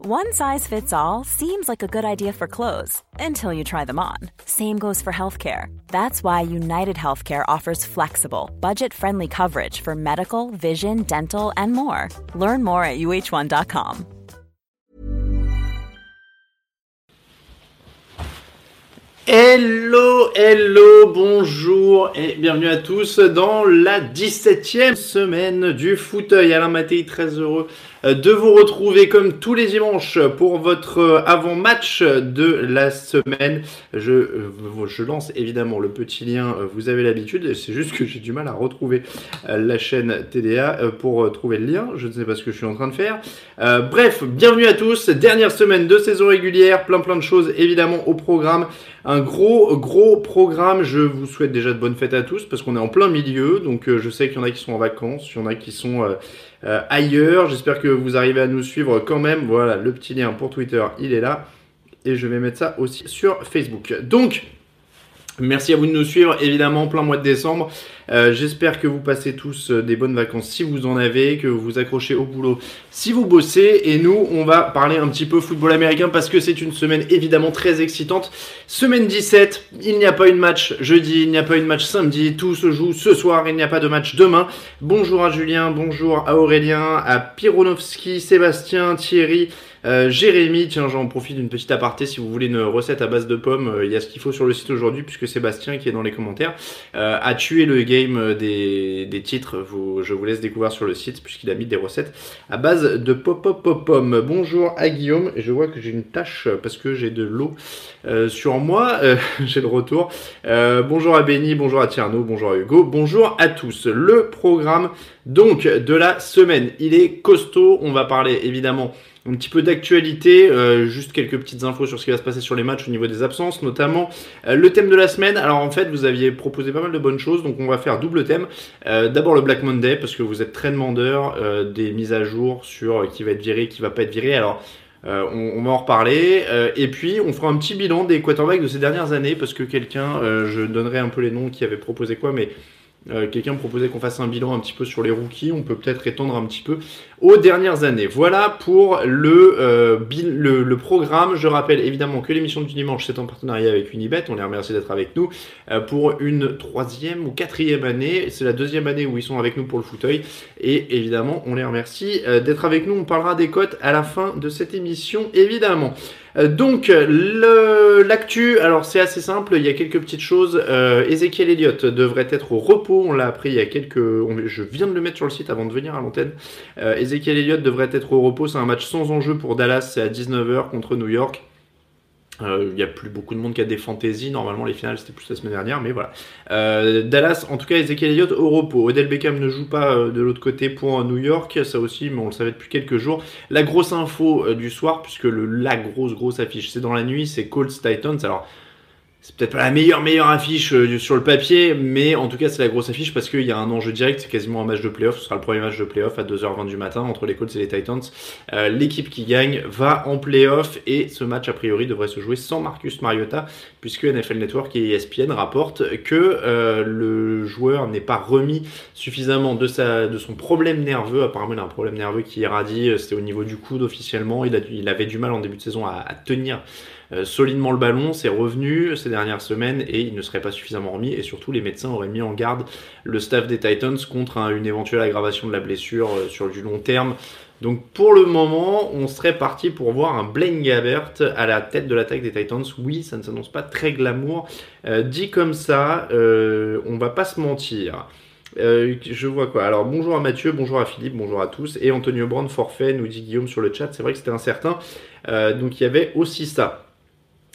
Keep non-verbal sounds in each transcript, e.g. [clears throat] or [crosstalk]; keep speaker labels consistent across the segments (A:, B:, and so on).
A: One size fits all seems like a good idea for clothes until you try them on. Same goes for healthcare. That's why United Healthcare offers flexible, budget-friendly coverage for medical, vision, dental, and more. Learn more at uh1.com.
B: Hello, hello, bonjour et bienvenue à tous dans la 17e semaine du fauteuil. Alain Mattei, très heureux de vous retrouver comme tous les dimanches pour votre euh, avant-match de la semaine. Je, euh, je lance évidemment le petit lien, vous avez l'habitude, c'est juste que j'ai du mal à retrouver la chaîne TDA pour trouver le lien. Je ne sais pas ce que je suis en train de faire. bref, bienvenue à tous, dernière semaine de saison régulière, plein plein de choses évidemment au programme. Un gros, gros programme. Je vous souhaite déjà de bonnes fêtes à tous parce qu'on est en plein milieu. Donc, je sais qu'il y en a qui sont en vacances, il y en a qui sont euh, ailleurs. J'espère que vous arrivez à nous suivre quand même. Voilà, le petit lien pour Twitter, il est là. Et je vais mettre ça aussi sur Facebook. Donc, Merci à vous de nous suivre, évidemment, plein mois de décembre. Euh, j'espère que vous passez tous euh, des bonnes vacances si vous en avez, que vous vous accrochez au boulot si vous bossez. Et nous, on va parler un petit peu football américain parce que c'est une semaine évidemment très excitante. Semaine 17, il n'y a pas une match jeudi, il n'y a pas une match samedi, tout se joue ce soir, il n'y a pas de match demain. Bonjour à Julien, bonjour à Aurélien, à Pironovski, Sébastien, Thierry. Euh, Jérémy, tiens, j'en profite d'une petite aparté. Si vous voulez une recette à base de pommes, euh, il y a ce qu'il faut sur le site aujourd'hui, puisque Sébastien, qui est dans les commentaires, euh, a tué le game des, des titres. Je vous laisse découvrir sur le site, puisqu'il a mis des recettes à base de pop pop pop pommes. Bonjour à Guillaume. Je vois que j'ai une tâche parce que j'ai de l'eau sur moi. [laughs] j'ai le retour. bonjour à Benny, bonjour à Tierno, bonjour à Hugo, bonjour à tous. Le programme donc de la semaine, il est costaud. On va parler évidemment un petit peu d'actualité, euh, juste quelques petites infos sur ce qui va se passer sur les matchs au niveau des absences, notamment euh, le thème de la semaine. Alors en fait, vous aviez proposé pas mal de bonnes choses, donc on va faire double thème. Euh, d'abord le Black Monday, parce que vous êtes très demandeur des mises à jour sur qui va être viré, qui va pas être viré. Alors on, va en reparler. et puis, on fera un petit bilan des quarterbacks de ces dernières années, parce que quelqu'un, je donnerai un peu les noms qui avait proposé quoi, mais euh, quelqu'un proposait qu'on fasse un bilan un petit peu sur les rookies. On peut peut-être étendre un petit peu aux dernières années. Voilà pour le, euh, programme. Je rappelle évidemment que l'émission du dimanche, c'est en partenariat avec Unibet. On les remercie d'être avec nous euh, pour une troisième ou quatrième année. C'est la deuxième année où ils sont avec nous pour le fauteuil. Et évidemment, on les remercie d'être avec nous. On parlera des cotes à la fin de cette émission, évidemment. Euh, donc, l'actu, alors c'est assez simple, il y a quelques petites choses. Euh, Ezekiel Elliott devrait être au repos, on l'a appris il y a quelques... je viens de le mettre sur le site avant de venir à l'antenne. Euh, Ezekiel Elliott devrait être au repos, c'est un match sans enjeu pour Dallas, c'est à 19h contre New York. Euh, il n'y a plus beaucoup de monde qui a des fantaisies. Normalement, les finales, c'était plus la semaine dernière, mais voilà. Euh, Dallas, en tout cas, Ezekiel Elliott au repos. Odell Beckham ne joue pas euh, de l'autre côté pour New York. Ça aussi, mais on le savait depuis quelques jours. La grosse info du soir, puisque le, la grosse, grosse affiche, c'est dans la nuit, c'est Colts Titans. Alors, c'est peut-être pas la meilleure meilleure affiche euh, sur le papier, mais en tout cas c'est la grosse affiche parce qu'il y a un enjeu direct, c'est quasiment un match de playoff, ce sera le premier match de playoff à 2h20 du matin entre les Colts et les Titans. Euh, l'équipe qui gagne va en playoff et ce match a priori devrait se jouer sans Marcus Mariota puisque NFL Network et ESPN rapportent que euh, le joueur n'est pas remis suffisamment de, sa, de son problème nerveux, apparemment il a un problème nerveux qui irradie, c'était au niveau du coude officiellement, il, avait du mal en début de saison à, tenir solidement le ballon, c'est revenu ces dernières semaines et il ne serait pas suffisamment remis et surtout les médecins auraient mis en garde le staff des Titans contre une éventuelle aggravation de la blessure euh, sur du long terme. Donc pour le moment, on serait parti pour voir un Blaine Gabbert à la tête de l'attaque des Titans. Oui, ça ne s'annonce pas très glamour. Euh, dit comme ça, on va pas se mentir. je vois quoi Alors bonjour à Mathieu, bonjour à Philippe, bonjour à tous. Et Antonio Brand forfait, nous dit Guillaume sur le chat. C'est vrai que c'était incertain. donc il y avait aussi ça.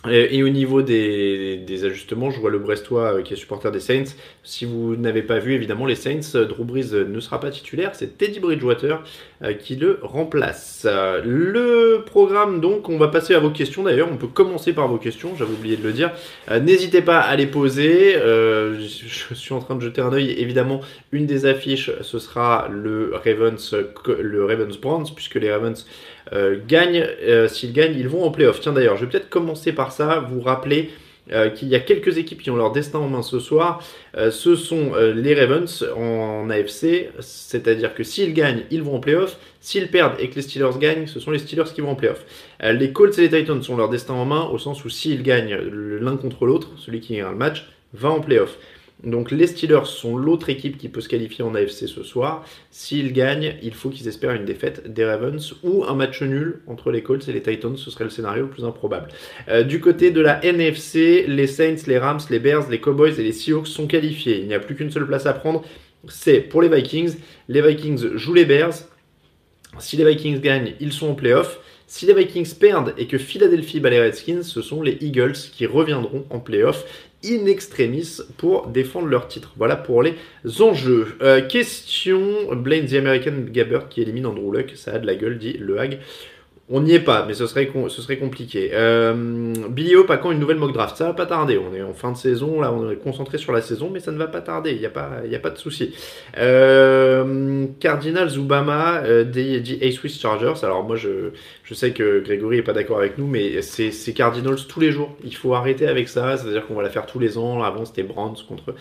B: Et, au niveau des, ajustements, je vois le Brestois euh, qui est supporter des Saints. Si vous n'avez pas vu, évidemment, les Saints, euh, Drew Brees euh, ne sera pas titulaire. C'est Teddy Bridgewater qui le remplace. le programme, donc, on va passer à vos questions d'ailleurs. On peut commencer par vos questions, j'avais oublié de le dire. N'hésitez pas à les poser. je suis en train de jeter un oeil. Évidemment, une des affiches, ce sera le Ravens, le Ravens Browns, puisque les Ravens gagnent. S'ils gagnent, ils vont en playoff. Tiens d'ailleurs, je vais peut-être commencer par ça, vous rappeler euh, qu'il y a quelques équipes qui ont leur destin en main ce soir. Euh, ce sont euh, les Ravens en AFC, c'est-à-dire que s'ils gagnent, ils vont en playoff. S'ils perdent et que les Steelers gagnent, ce sont les Steelers qui vont en playoff. les Colts et les Titans ont leur destin en main au sens où s'ils gagnent l'un contre l'autre, celui qui gagne le match va en playoff. Donc les Steelers sont l'autre équipe qui peut se qualifier en AFC ce soir. S'ils gagnent, il faut qu'ils espèrent une défaite des Ravens ou un match nul entre les Colts et les Titans. Ce serait le scénario le plus improbable. Euh, du côté de la NFC, les Saints, les Rams, les Bears, les Cowboys et les Seahawks sont qualifiés. Il n'y a plus qu'une seule place à prendre. C'est pour les Vikings. Les Vikings jouent les Bears. Si les Vikings gagnent, ils sont en playoff. Si les Vikings perdent et que Philadelphie bat les Redskins, ce sont les Eagles qui reviendront en playoff in extremis pour défendre leur titre. Voilà pour les enjeux. Euh, question Blaine the American Gabbert qui élimine Andrew Luck. Ça a de la gueule, dit Le Hag. On n'y est pas, mais ce serait, compliqué. Euh, Billy Hope quand une nouvelle mock draft Ça va pas tarder. On est en fin de saison, là, on est concentré sur la saison, mais ça ne va pas tarder. Il n'y a, pas, a pas de souci. Euh, Cardinals Obama euh, dit Swiss Chargers. Alors, moi, je, je sais que Grégory est pas d'accord avec nous, mais c'est Cardinals tous les jours. Il faut arrêter avec ça. C'est-à-dire qu'on va la faire tous les ans. Avant, c'était Brands contre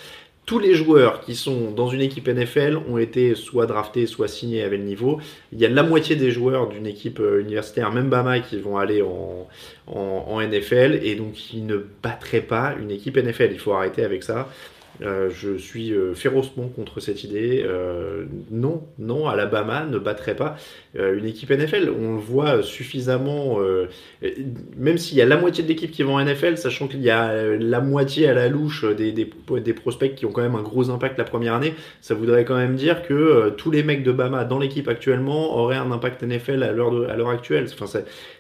B: tous les joueurs qui sont dans une équipe NFL ont été soit draftés, soit signés avec le niveau. Il y a la moitié des joueurs d'une équipe euh, universitaire, même Bama, qui vont aller en, en, NFL et donc ils ne battraient pas une équipe NFL. Il faut arrêter avec ça. Euh, je suis euh, férocement contre cette idée. Euh, non, non, Alabama ne battrait pas une équipe NFL. On le voit suffisamment, même s'il y a la moitié de l'équipe qui va en NFL, sachant qu'il y a la moitié à la louche des, des, prospects qui ont quand même un gros impact la première année, ça voudrait quand même dire que tous les mecs de Bama dans l'équipe actuellement auraient un impact NFL à l'heure actuelle.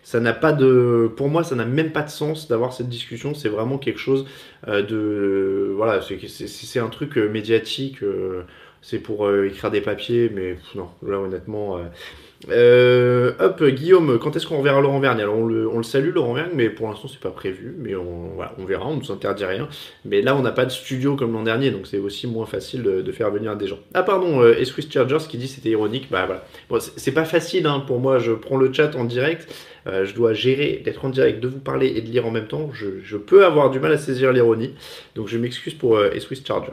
B: Ça n'a pas de, pour moi, ça n'a même pas de sens d'avoir cette discussion. C'est vraiment quelque chose de, voilà, c'est un truc euh, médiatique, euh, c'est pour euh, écrire des papiers, mais non, là honnêtement. hop, Guillaume, quand est-ce qu'on verra Laurent Vergne? Alors on le, salue Laurent Vergne, mais pour l'instant c'est pas prévu, mais on, on verra, on ne nous interdit rien. Mais là on n'a pas de studio comme l'an dernier, donc c'est aussi moins facile de, faire venir des gens. Ah pardon, euh, Chargers qui dit c'était ironique, bah voilà. C'est pas facile hein, pour moi, je prends le chat en direct. Euh, je dois gérer d'être en direct, de vous parler et de lire en même temps. Je, peux avoir du mal à saisir l'ironie. Donc je m'excuse pour euh, Swiss Charger.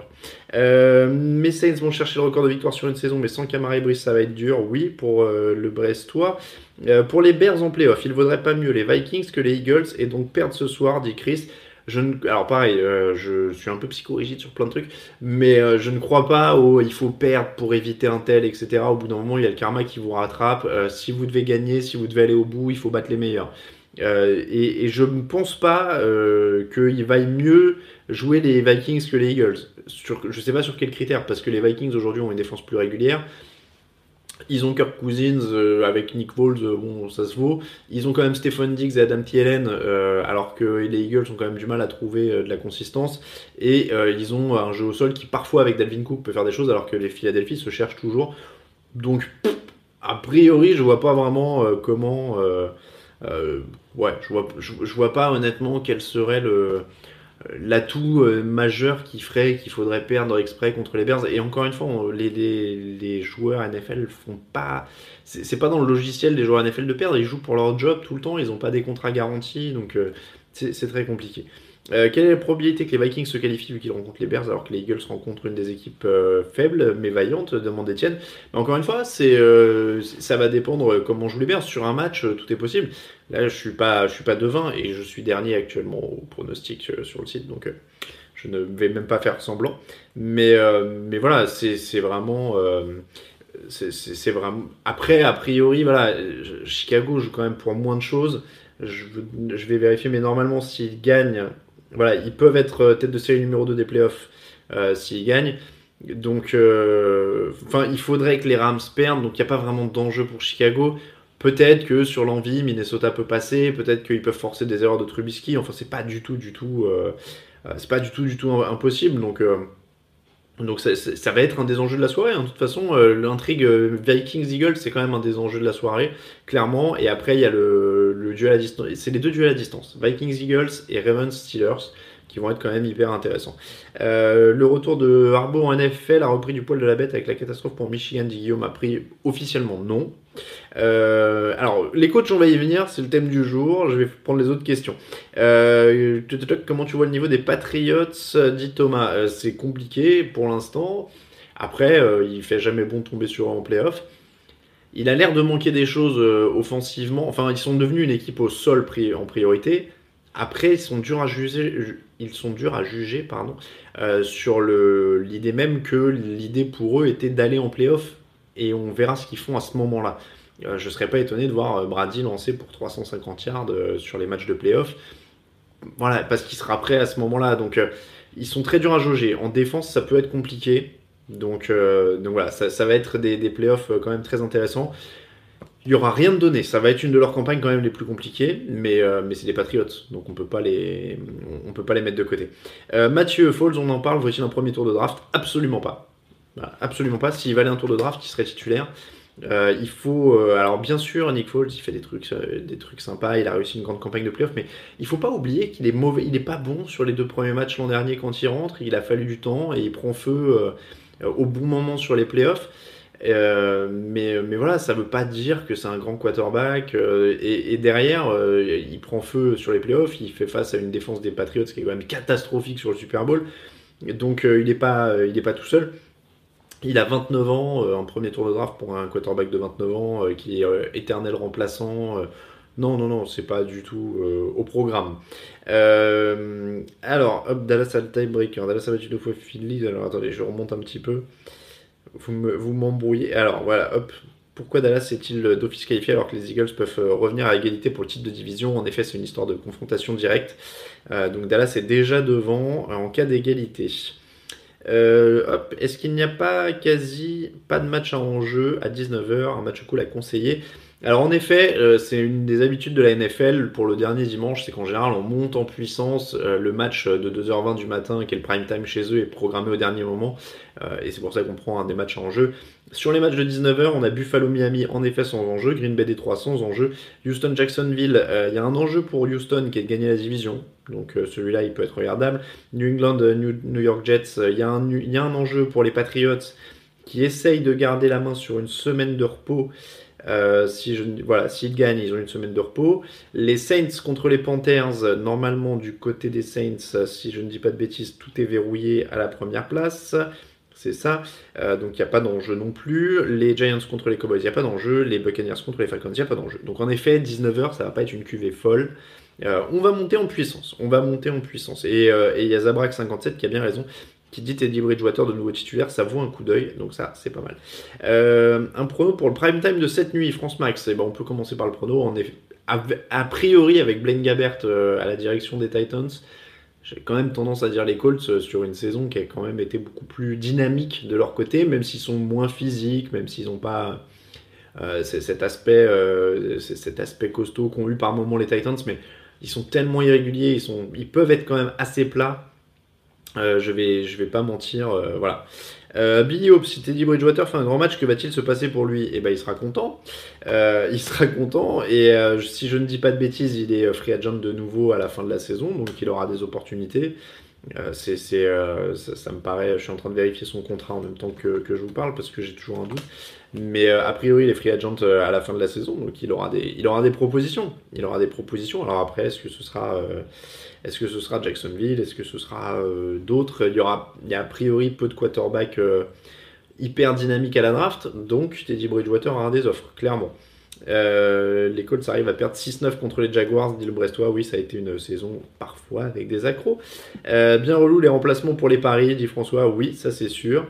B: Euh, mes Saints vont chercher le record de victoire sur une saison, mais sans Camara et Brice, ça va être dur. Oui, pour euh, le Brestois. pour les Bears en playoff, il vaudrait pas mieux les Vikings que les Eagles et donc perdre ce soir, dit Chris. Je ne, alors pareil, euh, je suis un peu psychorigide sur plein de trucs, mais euh, je ne crois pas au il faut perdre pour éviter un tel, etc. Au bout d'un moment, il y a le karma qui vous rattrape. Euh, si vous devez gagner, si vous devez aller au bout, il faut battre les meilleurs. Et, je ne pense pas qu'il vaille mieux jouer les Vikings que les Eagles. Je ne sais pas sur quels critères, parce que les Vikings aujourd'hui ont une défense plus régulière. Ils ont Kirk Cousins euh, avec Nick Foles, euh, bon, ça se vaut. Ils ont quand même Stephen Diggs et Adam Thielen, euh, alors que les Eagles ont quand même du mal à trouver de la consistance. Et ils ont un jeu au sol qui, parfois, avec Dalvin Cook, peut faire des choses, alors que les Philadelphie se cherchent toujours. Donc, a priori, je vois pas vraiment comment. ouais, je vois, je vois pas honnêtement quel serait le l'atout euh, majeur qui ferait qu'il faudrait perdre exprès contre les Bears. Et encore une fois, les, joueurs NFL font pas. C'est pas dans le logiciel des joueurs NFL de perdre, ils jouent pour leur job tout le temps, ils n'ont pas des contrats garantis, donc euh, c'est très compliqué. Euh, quelle est la probabilité que les Vikings se qualifient vu qu'ils rencontrent les Bears alors que les Eagles rencontrent une des équipes euh, faibles mais vaillantes demande Etienne. Mais encore une fois, c'est euh, ça va dépendre comment jouent les Bears. Sur un match, tout est possible. Là, je suis pas, je suis pas devin et je suis dernier actuellement au pronostic sur le site, donc je ne vais même pas faire semblant. Mais, mais voilà, c'est vraiment. c'est vraiment. Après, a priori, voilà, Chicago joue quand même pour moins de choses. Je, je vais vérifier, mais normalement, s'ils gagnent voilà, ils peuvent être euh, tête de série numéro 2 des playoffs euh, s'ils gagnent. Donc, euh, enfin, il faudrait que les Rams perdent. Donc, il n'y a pas vraiment d'enjeu pour Chicago. Peut-être que sur l'envie, Minnesota peut passer. Peut-être qu'ils peuvent forcer des erreurs de Trubisky. Enfin, c'est pas du tout, du tout, c'est pas du tout, du tout impossible. Donc, ça, va être un des enjeux de la soirée. Hein. De toute façon, l'intrigue Vikings-Eagles, c'est quand même un des enjeux de la soirée, clairement. Et après, il y a le, le duel à distance. C'est les deux duels à distance. Vikings-Eagles et Ravens-Steelers qui vont être quand même hyper intéressants. Euh, le retour de Harbaugh en NFL a repris du poil de la bête avec la catastrophe pour Michigan. Dit Guillaume a pris officiellement non. Euh, alors, les coachs, on va y venir, c'est le thème du jour. Je vais prendre les autres questions. Euh, comment tu vois le niveau des Patriots dit Thomas? c'est compliqué pour l'instant. Après, il fait jamais bon de tomber sur en playoff. Il a l'air de manquer des choses offensivement. Enfin, ils sont devenus une équipe au sol en priorité. Après, ils sont durs à juger, ils sont durs à juger pardon, euh, sur l'idée même que l'idée pour eux était d'aller en playoff et on verra ce qu'ils font à ce moment-là. Euh, je ne serais pas étonné de voir euh, Brady lancer pour 350 yards sur les matchs de playoff. Voilà, parce qu'il sera prêt à ce moment-là. Donc, ils sont très durs à jauger. En défense, ça peut être compliqué. Donc, donc voilà, ça, va être des, playoffs quand même très intéressants. Il n'y aura rien de donné. Ça va être une de leurs campagnes quand même les plus compliquées, mais, euh, c'est des Patriots, donc on les, on peut pas les mettre de côté. Euh, Mathieu Falls, on en parle, vaut-il un premier tour de draft? Absolument pas. absolument pas. S'il valait un tour de draft, il serait titulaire. Euh, il faut, alors bien sûr, Nick Foles, il fait des trucs, sympas, il a réussi une grande campagne de playoff, mais il faut pas oublier qu'il est mauvais, il est pas bon sur les deux premiers matchs l'an dernier quand il rentre. Il a fallu du temps et il prend feu au bon moment sur les playoffs. Euh, mais, mais voilà, ça veut pas dire que c'est un grand quarterback. Euh, et, derrière, euh, il prend feu sur les playoffs. Il fait face à une défense des Patriots qui est quand même catastrophique sur le Super Bowl. Donc il n'est pas, pas tout seul. Il a 29 ans, un premier tour de draft pour un quarterback de 29 ans qui est éternel remplaçant. Non, non, non, c'est pas du tout au programme. alors, hop, Dallas a le tiebreaker. Dallas a battu deux fois Philly. Alors attendez, je remonte un petit peu. Vous m'embrouillez. Alors voilà, hop. Pourquoi Dallas est-il d'office qualifié alors que les Eagles peuvent euh, revenir à égalité pour le titre de division? En effet, c'est une histoire de confrontation directe. Euh, donc Dallas est déjà devant euh, en cas d'égalité. Est-ce qu'il n'y a pas quasi pas de match à enjeu à 19h, un match cool à conseiller alors en effet, euh, c'est une des habitudes de la NFL pour le dernier dimanche, c'est qu'en général on monte en puissance. Euh, le match de 2h20 du matin, qui est le prime time chez eux, est programmé au dernier moment. Euh, et c'est pour ça qu'on prend un des matchs en jeu. Sur les matchs de 19h, on a Buffalo Miami en effet sans enjeu, Green Bay Détroit sans enjeu, Houston Jacksonville, il y a un enjeu pour Houston qui est de gagner la division. Donc celui-là il peut être regardable. New England, New, York Jets, il y, y a un enjeu pour les Patriots qui essayent de garder la main sur une semaine de repos. Euh, si je, voilà, s'ils gagnent, ils ont une semaine de repos. Les Saints contre les Panthers, normalement du côté des Saints, si je ne dis pas de bêtises, tout est verrouillé à la première place. C'est ça. Euh, donc il n'y a pas d'enjeu non plus. Les Giants contre les Cowboys, il n'y a pas d'enjeu. Les Buccaneers contre les Falcons, il n'y a pas d'enjeu. Donc en effet, 19h, ça va pas être une cuvée folle. Euh, on va monter en puissance. On va monter en puissance. Et il y a Zabrak57 qui a bien raison qui dit Teddy Bridgewater de nouveau titulaire, ça vaut un coup d'œil, donc ça c'est pas mal. Euh, un prono pour le prime time de cette nuit, France Max, et eh ben, on peut commencer par le prono, en effet, a, priori avec Blaine Gabbert euh, à la direction des Titans, j'ai quand même tendance à dire les Colts euh, sur une saison qui a quand même été beaucoup plus dynamique de leur côté, même s'ils sont moins physiques, même s'ils n'ont pas cet, aspect, cet aspect costaud qu'ont eu par moment les Titans, mais ils sont tellement irréguliers, ils, sont, ils peuvent être quand même assez plats euh, je vais, pas mentir, euh, voilà. Euh, Billy Hope, si Teddy Bridgewater fait un grand match, que va-t-il se passer pour lui? Eh ben, il sera content. il sera content. Et si je ne dis pas de bêtises, il est free agent de nouveau à la fin de la saison, donc il aura des opportunités. c'est, ça, me paraît, je suis en train de vérifier son contrat en même temps que je vous parle parce que j'ai toujours un doute. Mais a priori, il est free agent à la fin de la saison, donc il aura des, il aura des propositions. Il aura des propositions. Alors après, est-ce que ce sera est-ce que ce sera Jacksonville? Est-ce que ce sera euh, d'autres? Il y a a priori peu de quarterbacks euh, hyper dynamiques à la draft, donc Teddy Bridgewater aura des offres, clairement. Euh, les Colts arrivent à perdre 6-9 contre les Jaguars, dit le Brestois. Oui, ça a été une saison parfois avec des accros. bien relou les remplacements pour les paris, dit François. Oui, ça c'est sûr.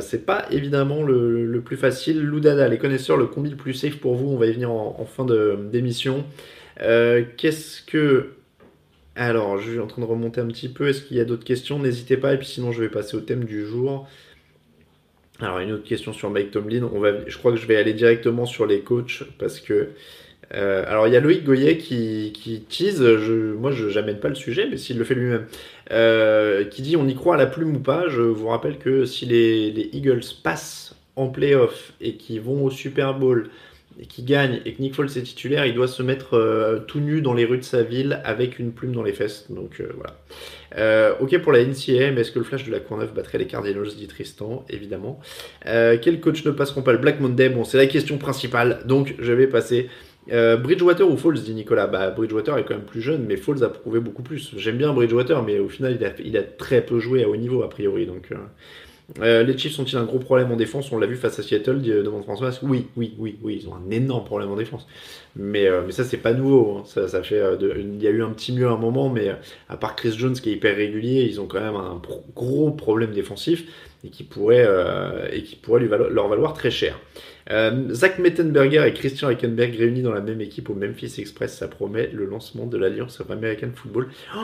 B: c'est pas évidemment le, plus facile. Loudada, les connaisseurs, le combi le plus safe pour vous. On va y venir en, en fin d'émission. Qu'est-ce que alors, je suis en train de remonter un petit peu. Est-ce qu'il y a d'autres questions? N'hésitez pas. Et puis sinon, je vais passer au thème du jour. Alors, une autre question sur Mike Tomlin. On va, je crois que je vais aller directement sur les coachs parce que Euh, alors il y a Loïc Goyet qui, qui tease, moi je n'amène pas le sujet, mais s'il le fait lui-même, euh, qui dit on y croit à la plume ou pas. Je vous rappelle que si les, les Eagles passent en playoff et qui vont au Super Bowl et qui gagnent et que Nick Foles est titulaire, il doit se mettre euh, tout nu dans les rues de sa ville avec une plume dans les fesses. Donc voilà. Euh, ok pour la NCA, mais est-ce que le flash de la Courneuve battrait les Cardinals dit Tristan Évidemment. Euh, quels coachs ne passeront pas le Black Monday? Bon, c'est la question principale, donc je vais passer. Euh, Bridgewater ou Falls dit Nicolas? Bah Bridgewater est quand même plus jeune, mais Falls a prouvé beaucoup plus. J'aime bien Bridgewater, mais au final il a, il a, très peu joué à haut niveau a priori, donc. Euh, les Chiefs ont-ils un gros problème en défense? On l'a vu face à Seattle, demande François. Oui, oui, oui, oui, ils ont un énorme problème en défense. Mais, euh, mais ça, c'est pas nouveau. Hein. Ça, fait, euh, il y a eu un petit mieux à un moment, mais à part Chris Jones qui est hyper régulier, ils ont quand même un gros problème défensif et qui pourrait, et qui pourrait leur valoir très cher. Zach Mettenberger et Christian Hackenberg réunis dans la même équipe au Memphis Express, ça promet le lancement de l'Alliance American Football. Oh,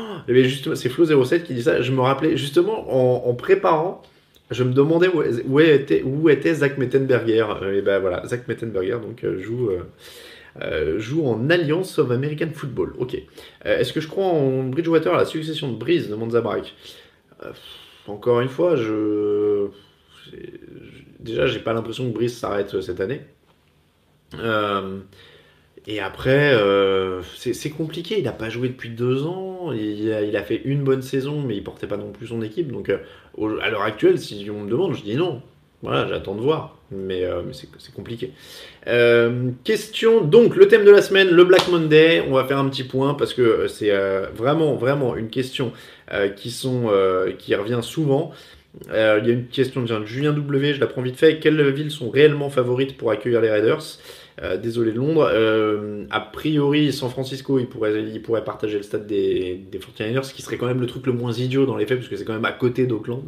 B: c'est Flo07 qui dit ça. Je me rappelais justement en, en préparant je me demandais où, était, Zach Mettenberger. Euh, et ben voilà, Zach Mettenberger donc, euh, joue, euh, joue en Alliance of American Football. Ok. Est-ce que je crois en Bridgewater, la succession de Breeze de Monzabarak Encore une fois, je. Déjà, j'ai pas l'impression que Breeze s'arrête cette année. Et après, c'est compliqué. Il n'a pas joué depuis deux ans. Il a, fait une bonne saison, mais il portait pas non plus son équipe. Donc, à l'heure actuelle, si on me demande, je dis non. Voilà, j'attends de voir. Mais, euh, c'est compliqué. Euh, question, donc, le thème de la semaine, le Black Monday. On va faire un petit point parce que c'est euh, vraiment, vraiment une question qui, qui revient souvent. il y a une question de Julien W, je la prends vite fait. Quelles villes sont réellement favorites pour accueillir les Raiders? Euh, désolé de Londres. Euh, a priori, San Francisco, il pourrait, il pourrait partager le stade des, des 49ers, ce qui serait quand même le truc le moins idiot dans les faits, parce que c'est quand même à côté d'Auckland.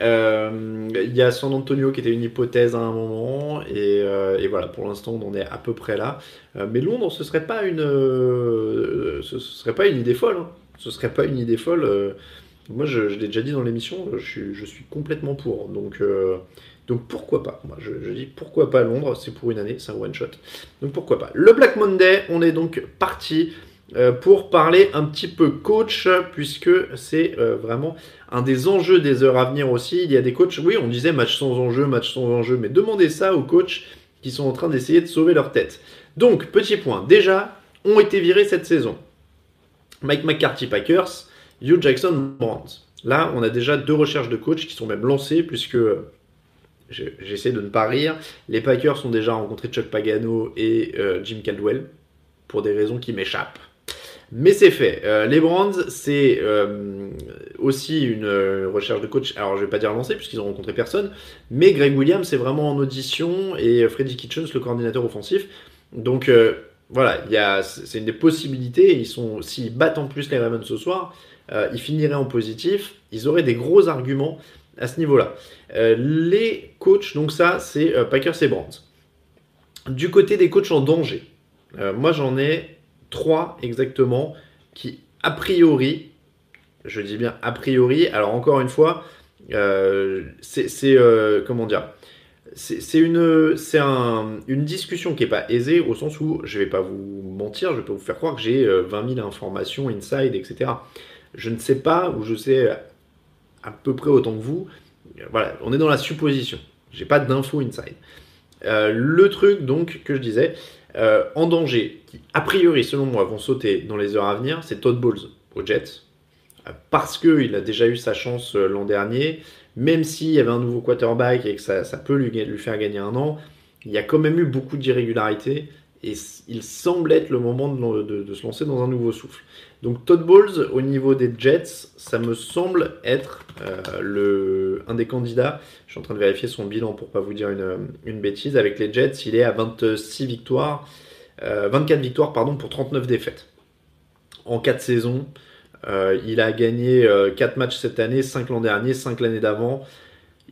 B: Euh, il y a San Antonio qui était une hypothèse à un moment, et, voilà, pour l'instant, on en est à peu près là. mais Londres, ce serait pas une, serait pas une idée folle. Hein. Ce serait pas une idée folle. moi, je, l'ai déjà dit dans l'émission, je suis, je suis complètement pour. Donc, donc pourquoi pas Moi je, dis pourquoi pas Londres, c'est pour une année, c'est un one shot. Donc pourquoi pas Le Black Monday, on est donc parti euh, pour parler un petit peu coach, puisque c'est euh, vraiment un des enjeux des heures à venir aussi. Il y a des coachs, oui, on disait match sans enjeu, match sans enjeu, mais demandez ça aux coachs qui sont en train d'essayer de sauver leur tête. Donc, petit point, déjà, ont été virés cette saison. Mike McCarthy Packers, Hugh Jackson Brands. Là, on a déjà deux recherches de coach qui sont même lancées, puisque j'essaie de ne pas rire. Les Packers ont déjà rencontré Chuck Pagano et euh, Jim Caldwell pour des raisons qui m'échappent. Mais c'est fait. Euh, les Brands, c'est euh, aussi une recherche de coach. Alors, je vais pas dire lancé puisqu'ils ont rencontré personne. Mais Greg Williams, c'est vraiment en audition et Freddy Kitchens, le coordinateur offensif. Donc, voilà, c'est une des possibilités. Ils sont, s'ils battent en plus les Ravens ce soir, ils finiraient en positif. Ils auraient des gros arguments à ce niveau-là. Euh, les coachs, donc ça, c'est euh, Packers et Brands. Du côté des coachs en danger, euh, moi j'en ai trois exactement qui, a priori, je dis bien a priori, alors encore une fois, c'est une, un, une discussion qui n'est pas aisée au sens où je ne vais pas vous mentir, je vais pas vous faire croire que j'ai 20 000 informations inside, etc. Je ne sais pas, ou je sais à peu près autant que vous. Voilà, on est dans la supposition. J'ai pas d'infos inside. Euh, le truc donc que je disais, euh, en danger, qui a priori selon moi vont sauter dans les heures à venir, c'est Todd Bowles aux Jets. Euh, parce qu'il a déjà eu sa chance l'an dernier, même s'il y avait un nouveau quarterback et que ça, peut lui, lui, faire gagner un an, il y a quand même eu beaucoup d'irrégularités et il semble être le moment de, se lancer dans un nouveau souffle. Donc Todd Bowles au niveau des Jets, ça me semble être euh, le, un des candidats. Je suis en train de vérifier son bilan pour pas vous dire une, bêtise. Avec les Jets, il est à 26 victoires, 24 euh, victoires pardon, pour 39 défaites. En 4 saisons, euh, il a gagné 4 matchs cette année, 5 l'an dernier, 5 l'année d'avant.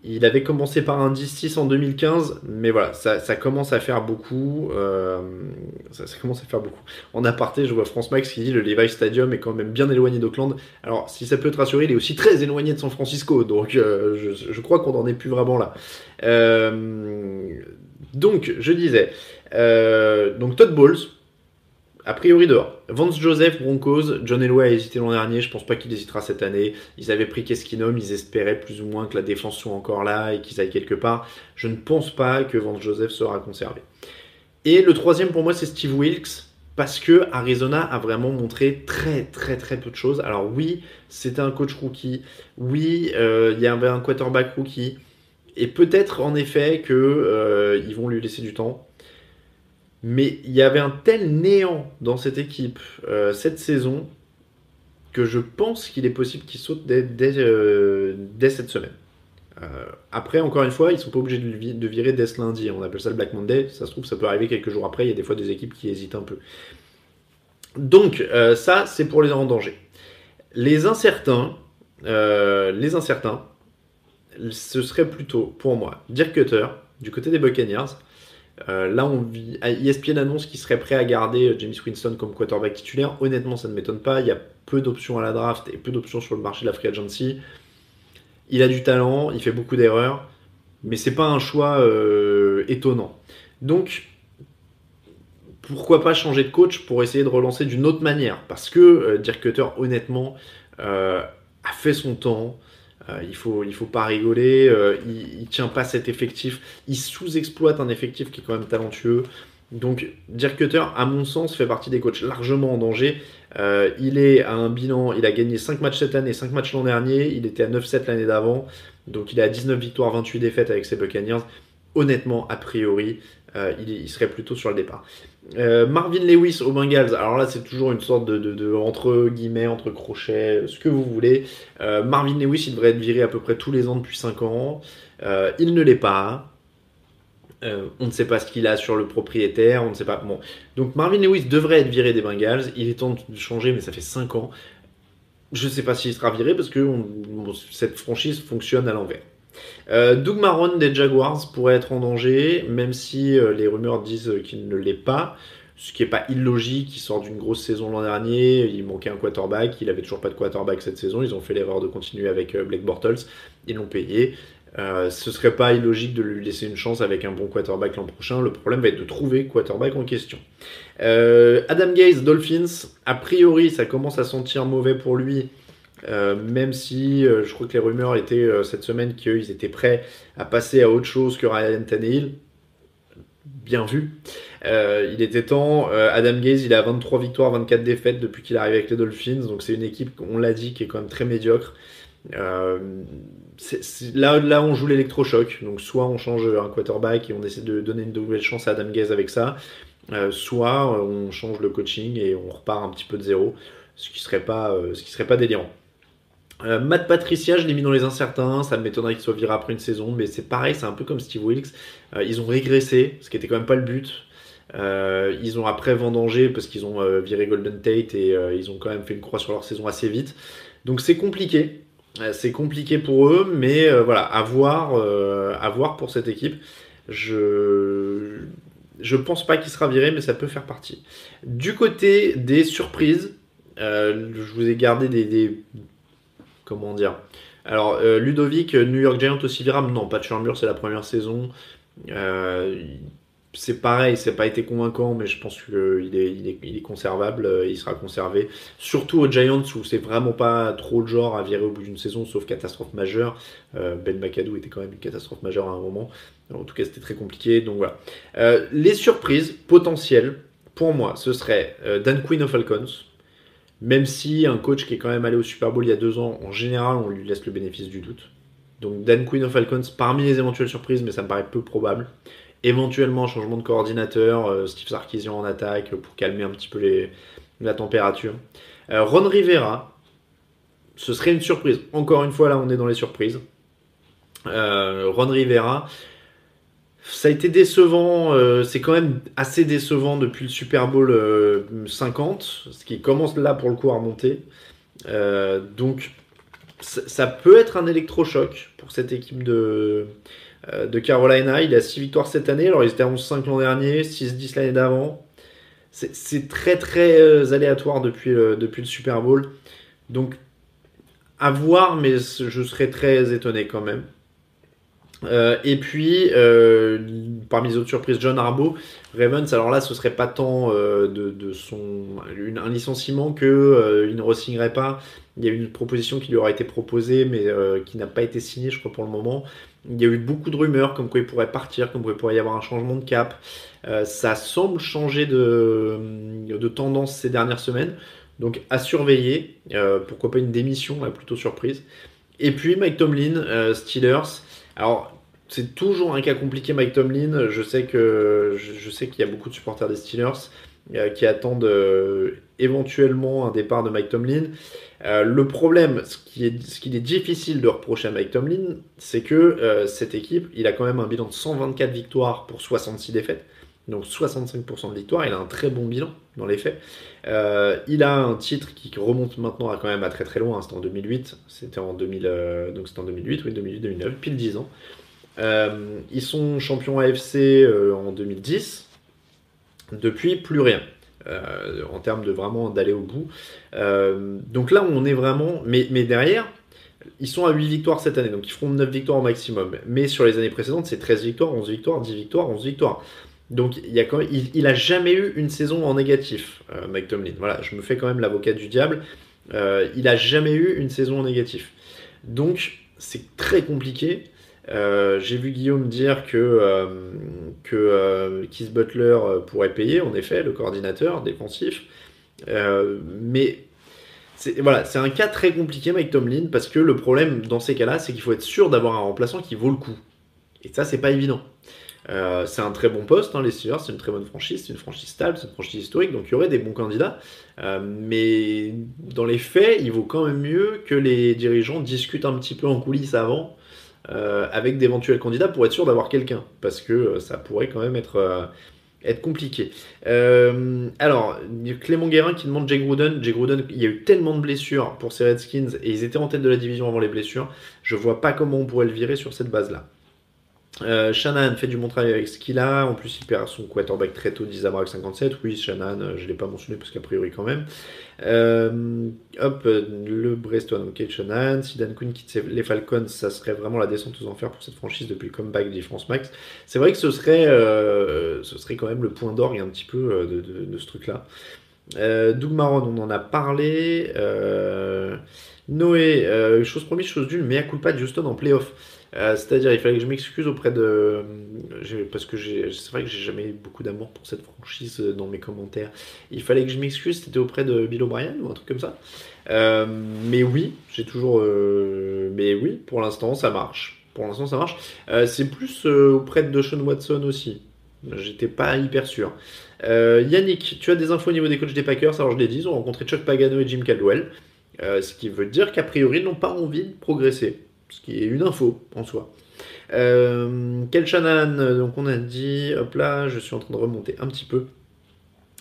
B: Il avait commencé par un 10-6 en 2015, mais voilà, ça, commence à faire beaucoup. Euh, ça, commence à faire beaucoup. En aparté, je vois France Max qui dit le Levi Stadium est quand même bien éloigné d'Auckland. Alors, si ça peut te rassurer, il est aussi très éloigné de San Francisco, donc euh, je, crois qu'on n'en est plus vraiment là. Euh, donc, je disais, donc Todd Bowles, a priori dehors. Vance Joseph, Broncos, John Elway a hésité l'an dernier, je pense pas qu'il hésitera cette année. Ils avaient pris Keskinum, ils espéraient plus ou moins que la défense soit encore là et qu'ils aillent quelque part. Je ne pense pas que Vance Joseph sera conservé. Et le troisième pour moi c'est Steve Wilkes, parce que Arizona a vraiment montré très très très peu de choses. Alors oui, c'était un coach rookie, oui, euh, il y avait un quarterback rookie, et peut-être en effet qu'ils euh, vont lui laisser du temps. Mais il y avait un tel néant dans cette équipe euh, cette saison que je pense qu'il est possible qu'il saute dès, cette semaine. après, encore une fois, ils sont pas obligés de, virer dès ce lundi. On appelle ça le Black Monday. Ça se trouve, ça peut arriver quelques jours après. Il y a des fois des équipes qui hésitent un peu. Donc, ça, c'est pour les en danger. Les incertains, les incertains, ce serait plutôt, pour moi, Dirk Cutter, du côté des Buccaneers. Euh, là, on vit, ESPN annonce qu'il serait prêt à garder euh, James Winston comme quarterback titulaire. Honnêtement, ça ne m'étonne pas. Il y a peu d'options à la draft et peu d'options sur le marché de la free agency. Il a du talent, il fait beaucoup d'erreurs, mais c'est pas un choix euh, étonnant. Donc, pourquoi pas changer de coach pour essayer de relancer d'une autre manière? Parce que Dirk Cutter, honnêtement, a fait son temps. Euh, il faut il faut pas rigoler. Euh, il, il, tient pas cet effectif. Il sous-exploite un effectif qui est quand même talentueux. Donc Dirk Cutter, à mon sens, fait partie des coachs largement en danger. Euh, il est à un bilan, il a gagné 5 matchs cette année, 5 matchs l'an dernier, il était à 9-7 l'année d'avant, donc il est à 19 victoires, 28 défaites avec ses Buccaneers. Honnêtement, a priori, il, serait plutôt sur le départ. Euh, Marvin Lewis aux Bengals, alors là c'est toujours une sorte de, entre guillemets, entre crochets, ce que vous voulez. Euh, Marvin Lewis il devrait être viré à peu près tous les ans depuis 5 ans. Euh, il ne l'est pas. on ne sait pas ce qu'il a sur le propriétaire, on ne sait pas. Bon. Donc Marvin Lewis devrait être viré des Bengals. Il est temps de changer, mais ça fait 5 ans. Je ne sais pas s'il sera viré parce que cette franchise fonctionne à l'envers. Euh, Doug Marron des Jaguars pourrait être en danger, même si euh, les rumeurs disent qu'il ne l'est pas. Ce qui n'est pas illogique, il sort d'une grosse saison l'an dernier, il manquait un quarterback, il avait toujours pas de quarterback cette saison, ils ont fait l'erreur de continuer avec euh, Blake Bortles, ils l'ont payé. Ce ce serait pas illogique de lui laisser une chance avec un bon quarterback l'an prochain. Le problème va être de trouver quarterback en question. Adam Gaze, Dolphins, a priori ça commence à sentir mauvais pour lui euh, même si euh, je crois que les rumeurs étaient euh, cette semaine qu'ils étaient prêts à passer à autre chose que Ryan Tannehill. Bien vu. il était temps. Adam Gaze, il a 23 victoires, 24 défaites depuis qu'il arrive avec les Dolphins. Donc c'est une équipe, on l'a dit, qui est quand même très médiocre. là, là, on joue l'électrochoc. Donc soit on change un quarterback et on essaie de donner une nouvelle chance à Adam Gaze avec ça. soit on change le coaching et on repart un petit peu de zéro. Ce qui serait pas, ce qui serait pas délirant. Euh, Matt Patricia, je l'ai mis dans les incertains, ça m'étonnerait qu'il soit viré après une saison, mais c'est pareil, c'est un peu comme Steve Wilkes. Euh, ils ont régressé, ce qui était quand même pas le but. Euh, ils ont après vendangé parce qu'ils ont viré Golden Tate et ils ont quand même fait une croix sur leur saison assez vite. Donc c'est compliqué, c'est compliqué pour eux, mais voilà, à voir, pour cette équipe. Je je pense pas qu'il sera viré, mais ça peut faire partie. Du côté des surprises, je vous ai gardé des comment dire Alors, euh, Ludovic, New York Giants aussi virable Non, pas de Charmure, c'est la première saison. Euh, c'est pareil, c'est pas été convaincant, mais je pense qu'il est, conservable, euh, il sera conservé. Surtout aux Giants où c'est vraiment pas trop le genre à virer au bout d'une saison, sauf catastrophe majeure. ben McAdoo était quand même une catastrophe majeure à un moment. En tout cas, c'était très compliqué. Donc voilà. les surprises potentielles, pour moi, ce serait Dan Quinn of Falcons. Même si un coach qui est quand même allé au Super Bowl il y a deux ans, en général, on lui laisse le bénéfice du doute. Donc Dan Quinn of Falcons, parmi les éventuelles surprises, mais ça me paraît peu probable. Éventuellement changement de coordinateur, euh, Steve Sarkisian en attaque pour calmer un petit peu la température. Euh, Ron Rivera, ce serait une surprise. Encore une fois, là, on est dans les surprises. Euh, Ron Rivera, ça a été décevant, euh, c'est quand même assez décevant depuis le Super Bowl 50, euh, ce qui commence là pour le coup à remonter. Euh, donc ça peut être un électrochoc pour cette équipe de, de Carolina. Il a 6 victoires cette année, alors ils étaient à 11-5 l'an dernier, 6-10 l'année d'avant. C'est très très aléatoire depuis, depuis le Super Bowl. Donc à voir, mais je serais très étonné quand même. Euh, et puis, parmi les autres surprises, John Harbaugh, Ravens, alors là, ce serait pas tant de, son, un licenciement que il ne re pas. Il y a une proposition qui lui aura été proposée, mais qui n'a pas été signée, je crois, pour le moment. Il y a eu beaucoup de rumeurs comme quoi il pourrait partir, comme quoi il pourrait y avoir un changement de cap. ça semble changer de, de tendance ces dernières semaines. Donc à surveiller, euh, pourquoi pas une démission, plutôt surprise. Et puis Mike Tomlin, euh, Steelers. Alors c'est toujours un cas compliqué Mike Tomlin. Je sais que je, qu'il y a beaucoup de supporters des Steelers euh, qui attendent éventuellement un départ de Mike Tomlin. le problème, ce est ce qu'il est difficile de reprocher à Mike Tomlin, c'est que cette équipe, il a quand même un bilan de 124 victoires pour 66 défaites. Donc 65% de victoire, il a un très bon bilan dans les faits. Euh, il a un titre qui remonte maintenant à quand même à très très loin, c'était en 2008, c'était en 2000, euh, donc c'était en 2008, oui 2008-2009, pile 10 ans. Euh, ils sont champions AFC en 2010, depuis plus rien. en termes de vraiment d'aller au bout. donc là, on est vraiment. Mais, mais derrière, ils sont à 8 victoires cette année, donc ils feront 9 victoires au maximum. Mais sur les années précédentes, c'est 13 victoires, 11 victoires, 10 victoires, 11 victoires. Donc il, y a jamais eu une saison en négatif, euh, Mike Tomlin. Voilà, je me fais quand même l'avocat du diable. Euh, il a jamais eu une saison en négatif. Donc c'est très compliqué. Euh, j'ai vu Guillaume dire que, Keith Butler pourrait payer, en effet, le coordinateur défensif. mais c'est un cas très compliqué, Mike Tomlin, parce que le problème dans ces cas-là, c'est qu'il faut être sûr d'avoir un remplaçant qui vaut le coup. Et ça, c'est pas évident. Euh, c'est un très bon poste, hein, les Steelers, c'est une très bonne franchise, c'est une franchise stable, c'est une franchise historique, donc il y aurait des bons candidats. Euh, mais dans les faits, il vaut quand même mieux que les dirigeants discutent un petit peu en coulisses avant euh, avec d'éventuels candidats pour être sûr d'avoir quelqu'un, parce que ça pourrait quand même être, compliqué. alors, Clément Guérin qui demande Jay Gruden. Jay Gruden, il y a eu tellement de blessures pour ces Redskins et ils étaient en tête de la division avant les blessures. Je vois pas comment on pourrait le virer sur cette base-là. Euh, Shannon fait du bon travail avec ce qu'il a. En plus, il perd son quarterback très tôt, 10 à 57. Oui, Shannon, euh, je ne l'ai pas mentionné parce qu'a priori, quand même. Euh, hop, le Breston, ok, Shannon. Si Dan quitte les Falcons, ça serait vraiment la descente aux enfers pour cette franchise depuis le comeback des France Max. C'est vrai que ce serait, ce serait quand même le point d'orgue un petit peu de, ce truc-là. Doug Maron, on en a parlé. Noé, chose promise, chose due, mais à coup pas de Houston en playoff. Euh, c'est-à-dire, il fallait que je m'excuse auprès de. Parce que c'est vrai que j'ai jamais beaucoup d'amour pour cette franchise dans mes commentaires. Il fallait que je m'excuse, c'était auprès de Bill O'Brien ou un truc comme ça. Euh, mais oui, j'ai toujours. Euh, mais oui, pour l'instant, ça marche. Pour l'instant, ça marche. c'est plus auprès de Sean Watson aussi. J'étais pas hyper sûr. Yannick, tu as des infos au niveau des coachs des Packers? Alors, je l'ai dit, ils ont rencontré Chuck Pagano et Jim Caldwell. ce qui veut dire qu'a priori, ils n'ont pas envie de progresser ce qui est une info en soi. Euh, Kel Shannon, donc on a dit, hop là, je suis en train de remonter un petit peu.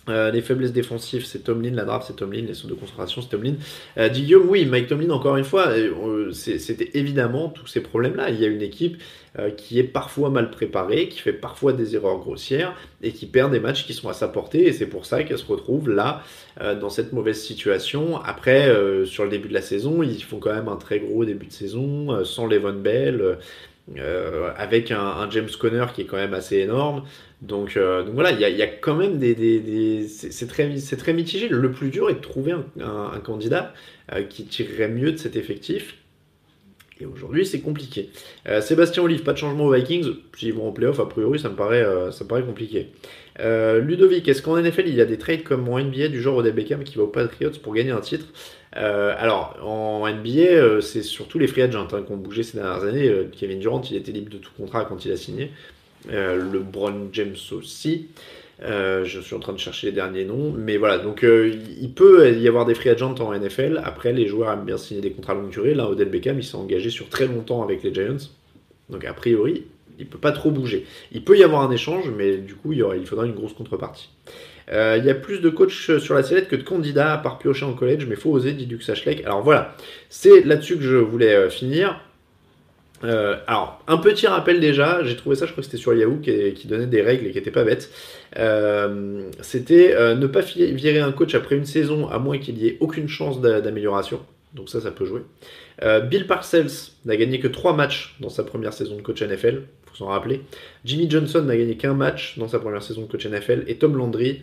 B: Euh, les faiblesses défensives, c'est Tomlin. La draft, c'est Tomlin. Les sauts de concentration, c'est Tomlin. Euh, oui, Mike Tomlin, encore une fois, euh, c'était évidemment tous ces problèmes-là. Il y a une équipe euh, qui est parfois mal préparée, qui fait parfois des erreurs grossières et qui perd des matchs qui sont à sa portée. Et c'est pour ça qu'elle se retrouve là, dans cette mauvaise situation. Après, sur le début de la saison, ils font quand même un très gros début de saison, sans Levon Bell. Avec un, James Conner qui est quand même assez énorme. Donc, euh, donc voilà, il y, a, quand même des. c'est très, mitigé. Le plus dur est de trouver un, candidat euh, qui tirerait mieux de cet effectif. Et aujourd'hui, c'est compliqué. Sébastien Olive, pas de changement aux Vikings. S'ils vont en playoff, a priori, ça me paraît, ça paraît compliqué. Ludovic, est-ce qu'en NFL, il y a des trades comme en NBA du genre Odell Beckham qui va aux Patriots pour gagner un titre? Euh, alors, en NBA, euh, c'est surtout les free agents hein, qui ont bougé ces dernières années. Euh, Kevin Durant, il était libre de tout contrat quand il a signé. Le Bron James aussi. je suis en train de chercher les derniers noms. Mais voilà, donc il peut y avoir des free agents en NFL. Après, les joueurs aiment bien signer des contrats longue durée. Là, Odell Beckham, il s'est engagé sur très longtemps avec les Giants. Donc, a priori, il peut pas trop bouger. Il peut y avoir un échange, mais du coup, il, y il faudra une grosse contrepartie. Euh, il y a plus de coachs sur la sellette que de candidats à part piocher en collège, mais faut oser, dit Duke Alors voilà, c'est là-dessus que je voulais euh, finir. Euh, alors, un petit rappel déjà, j'ai trouvé ça, je crois que c'était sur Yahoo qui, donnait des règles et qui n'était pas bête. c'était ne pas virer un coach après une saison à moins qu'il y ait aucune chance d'amélioration. donc ça, ça peut jouer. Bill Parcells n'a gagné que 3 matchs dans sa première saison de coach NFL, faut s'en rappeler. Jimmy Johnson n'a gagné qu'un match dans sa première saison de coach NFL, et Tom Landry,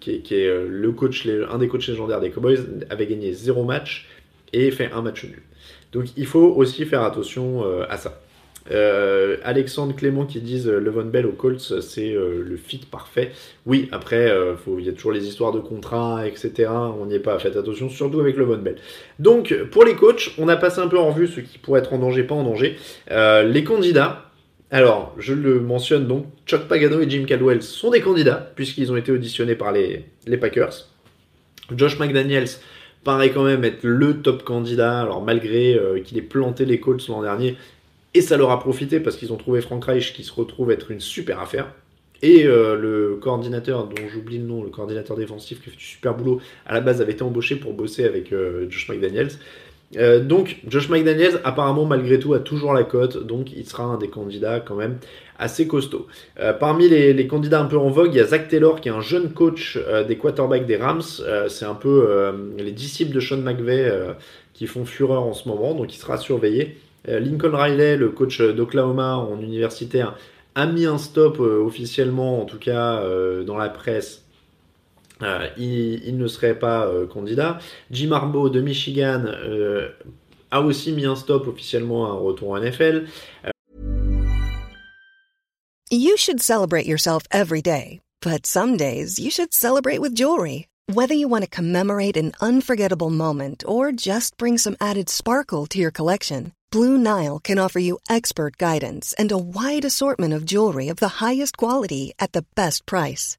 B: qui, est, le coach, un des coachs légendaires des Cowboys, avait gagné 0 match et fait un match nul. Donc il faut aussi faire attention à ça. Euh, Alexandre Clément qui disent euh, Levon Bell au Colts, c'est euh, le fit parfait. Oui, après, il y a toujours les histoires de contrats, etc. On n'y est pas, faites attention, surtout avec Levon Bell. Donc, pour les coachs, on a passé un peu en revue ceux qui pourraient être en danger, pas en danger. les candidats, alors, je le mentionne donc, Chuck Pagano et Jim Caldwell sont des candidats, puisqu'ils ont été auditionnés par les Packers. Josh McDaniels paraît quand même être le top candidat, alors malgré qu'il ait planté les Colts l'an dernier, et ça leur a profité parce qu'ils ont trouvé Frank Reich qui se retrouve être une super affaire. Et euh, le coordinateur, dont j'oublie le nom, le coordinateur défensif qui fait du super boulot, à la base avait été embauché pour bosser avec euh, Josh McDaniels. Euh, donc Josh McDaniels, apparemment malgré tout, a toujours la cote, donc il sera un des candidats quand même assez costaud. parmi les, candidats un peu en vogue, il y a Zach Taylor qui est un jeune coach des quarterbacks des Rams. C'est un peu les disciples de Sean McVay qui font fureur en ce moment, donc il sera surveillé. Euh, Lincoln Riley, le coach d'Oklahoma en universitaire, a mis un stop euh, officiellement, en tout cas euh, dans la presse. Euh, il, ne serait pas euh, candidat. Jim Harbaugh de Michigan euh, a aussi mis un stop officiellement à un retour en NFL.
C: You should celebrate yourself every day, but some days you should celebrate with jewelry. Whether you want to commemorate an unforgettable moment or just bring some added sparkle to your collection. Blue Nile can offer you expert guidance and a wide assortment of jewelry of the highest quality at the best price.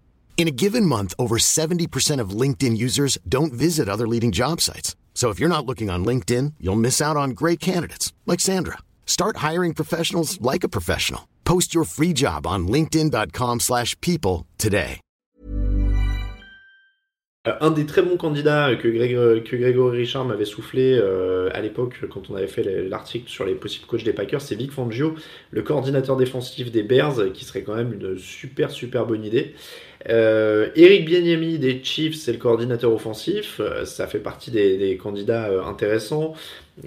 D: In a given month, over 70% of LinkedIn users don't visit other leading job sites. So if you're not looking on LinkedIn, you'll miss out on great candidates like Sandra. Start hiring professionals like a professional. Post your free job on linkedin.com/people today.
B: Euh, un des très bons candidats que, Greg, que Grégory Richard m'avait soufflé euh, à l'époque quand on avait fait l'article sur les possibles coachs des Packers, c'est Vic Fangio, le coordinateur défensif des Bears, qui serait quand même une super super bonne idée. Euh, Eric Bieniemy des Chiefs, c'est le coordinateur offensif, euh, ça fait partie des, candidats intéressants.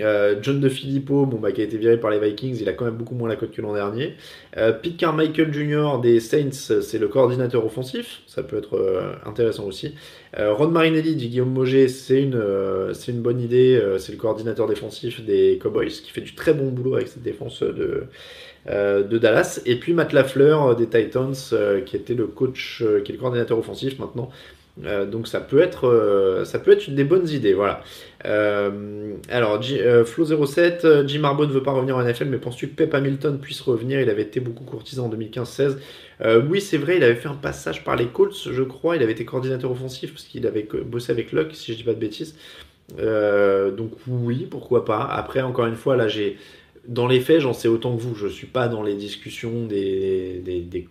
B: Euh, John DeFilippo, bon, bah, qui a été viré par les Vikings, il a quand même beaucoup moins la cote que l'an dernier. Euh, Pete Carmichael Jr. des Saints, c'est le coordinateur offensif, ça peut être intéressant aussi. Ron Marinelli dit Guillaume Moget, c'est une, c'est une bonne idée, c'est le coordinateur défensif des Cowboys, qui fait du très bon boulot avec cette défense de, de Dallas. Et puis Matt Lafleur des Titans, qui était le coach, qui est le coordinateur offensif maintenant. Euh, donc ça peut être euh, ça peut être une des bonnes idées voilà. Euh, alors Flo07 Jim Harbaugh ne veut pas revenir en NFL mais penses-tu que Pep Hamilton puisse revenir? Il avait été beaucoup courtisé en 2015-16 oui c'est vrai il avait fait un passage par les Colts je crois. Il avait été coordinateur offensif parce qu'il avait bossé avec Luck si je dis pas de bêtises. Donc oui pourquoi pas. Après encore une fois là j'ai dans les faits, j'en sais autant que vous. Je suis pas dans les discussions des, des,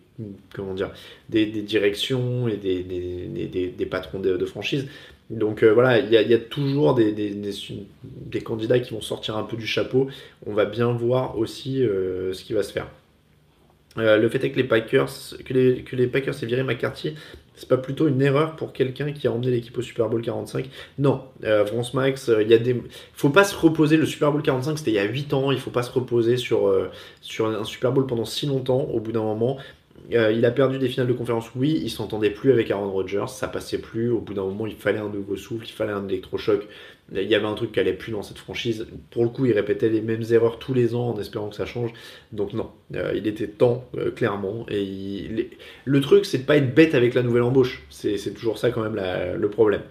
B: comment dire, des, directions et des, des patrons de, franchise. Donc euh, voilà, il y, a toujours des, des, candidats qui vont sortir un peu du chapeau. On va bien voir aussi euh, ce qui va se faire. Euh, le fait est que les Packers, que les, que les Packers aient viré McCarthy, c'est pas plutôt une erreur pour quelqu'un qui a emmené l'équipe au Super Bowl 45 Non, euh, France Max, il y a des, faut pas se reposer. Le Super Bowl 45, c'était il y a 8 ans. Il faut pas se reposer sur sur un Super Bowl pendant si longtemps. Au bout d'un moment, euh, il a perdu des finales de conférence, oui, il s'entendait plus avec Aaron Rodgers, ça passait plus, au bout d'un moment il fallait un nouveau souffle, il fallait un électrochoc, il y avait un truc qui allait plus dans cette franchise, pour le coup il répétait les mêmes erreurs tous les ans en espérant que ça change, donc non, euh, il était temps, euh, clairement, et le truc c'est de pas être bête avec la nouvelle embauche, c'est toujours ça quand même le problème.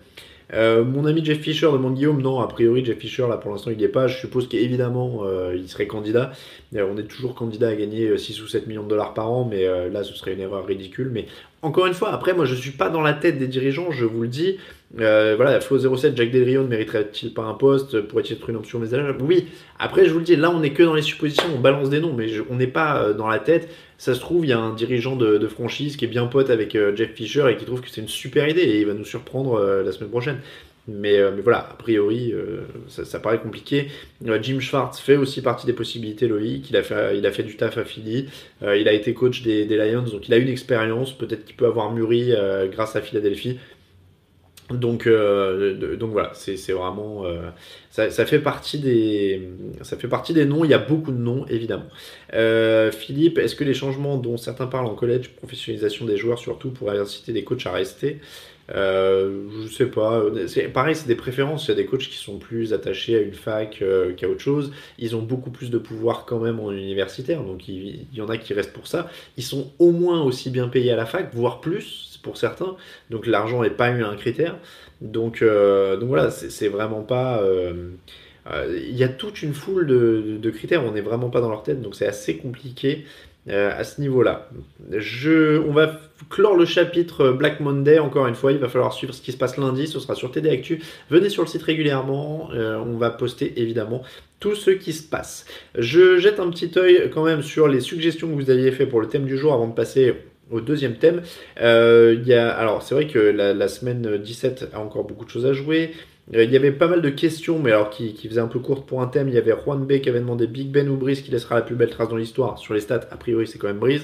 B: Euh, mon ami Jeff Fisher demande Guillaume, non, a priori Jeff Fisher là pour l'instant il n'y est pas, je suppose qu'évidemment euh, il serait candidat, on est toujours candidat à gagner 6 euh, ou 7 millions de dollars par an, mais là ce serait une erreur ridicule, mais encore une fois, après, moi, je suis pas dans la tête des dirigeants, je vous le dis. Euh, voilà, Flo 07, Jack Del Rio ne mériterait-il pas un poste Pourrait-il être une option mais Oui. Après, je vous le dis, là, on n'est que dans les suppositions, on balance des noms, mais on n'est pas euh, dans la tête. Ça se trouve, il y a un dirigeant de, franchise qui est bien pote avec euh, Jeff Fisher et qui trouve que c'est une super idée et il va nous surprendre la semaine prochaine. Mais, mais, voilà, a priori, ça, paraît compliqué. Jim Schwartz fait aussi partie des possibilités, Loïc. Il a fait, il a fait du taf à Philly. il a été coach des, Lions, donc il a une expérience. Peut-être qu'il peut avoir mûri grâce à Philadelphie. Donc, euh, voilà, c'est vraiment. Euh, ça, fait partie des, ça fait partie des noms, il y a beaucoup de noms évidemment. Euh, Philippe, est-ce que les changements dont certains parlent en collège, professionnalisation des joueurs surtout, pourraient inciter des coachs à rester Je sais pas. Pareil, c'est des préférences. Il y a des coachs qui sont plus attachés à une fac qu'à autre chose. Ils ont beaucoup plus de pouvoir quand même en universitaire, donc il, y en a qui restent pour ça. Ils sont au moins aussi bien payés à la fac, voire plus pour certains. Donc l'argent n'est pas un critère. Donc, euh, voilà, c'est vraiment pas. Euh, euh, il y a toute une foule de, critères, on n'est vraiment pas dans leur tête, donc c'est assez compliqué à ce niveau-là. On va clore le chapitre Black Monday, encore une fois, il va falloir suivre ce qui se passe lundi, ce sera sur TD Actu. Venez sur le site régulièrement, on va poster évidemment tout ce qui se passe. Je jette un petit œil quand même sur les suggestions que vous aviez fait pour le thème du jour avant de passer au deuxième thème. Euh, y a, alors, c'est vrai que la, semaine 17 a encore beaucoup de choses à jouer. Euh, il y avait pas mal de questions, mais alors qui, qui faisaient un peu courte pour un thème. Il y avait Juan B qui avait demandé Big Ben ou Brice qui laissera la plus belle trace dans l'histoire. Sur les stats, a priori, c'est quand même Brice.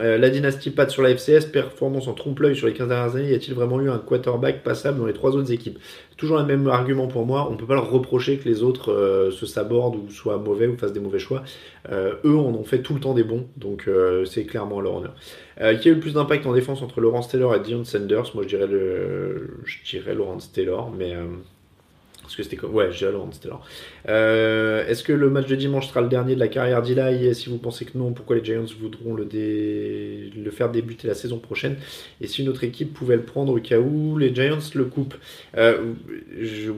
B: Euh, la dynastie Pat sur la FCS, performance en trompe-l'œil sur les 15 dernières années, y a-t-il vraiment eu un quarterback passable dans les trois autres équipes? Toujours le même argument pour moi, on ne peut pas leur reprocher que les autres euh, se sabordent ou soient mauvais ou fassent des mauvais choix. Euh, eux en ont fait tout le temps des bons, donc c'est clairement leur honneur. qui a eu le plus d'impact en défense entre Laurence Taylor et Dion Sanders? Moi je dirais, le, je dirais Laurence Taylor, mais parce que c'était comme. Ouais, j'ai c'était là. Euh, est-ce que le match de dimanche sera le dernier de la carrière d'Eli? Si vous pensez que non, pourquoi les Giants voudront le, le faire débuter la saison prochaine? Et si une autre équipe pouvait le prendre au cas où les Giants le coupent? Euh,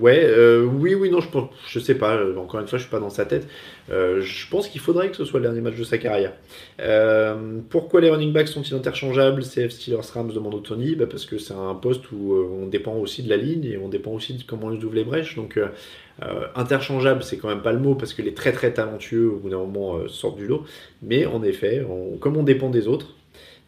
B: Ouais, euh, oui, oui, non, je, je sais pas. Encore une fois, je suis pas dans sa tête. Je pense qu'il faudrait que ce soit le dernier match de sa carrière. pourquoi les running backs sont-ils interchangeables? CF Steelers Rams demande Tony bah Parce que c'est un poste où on dépend aussi de la ligne et on dépend aussi de comment ils ouvrent les brèches. Donc euh, euh, interchangeable, c'est quand même pas le mot parce que les très très talentueux au bout d'un moment euh, sortent du lot. Mais en effet, comme on dépend des autres,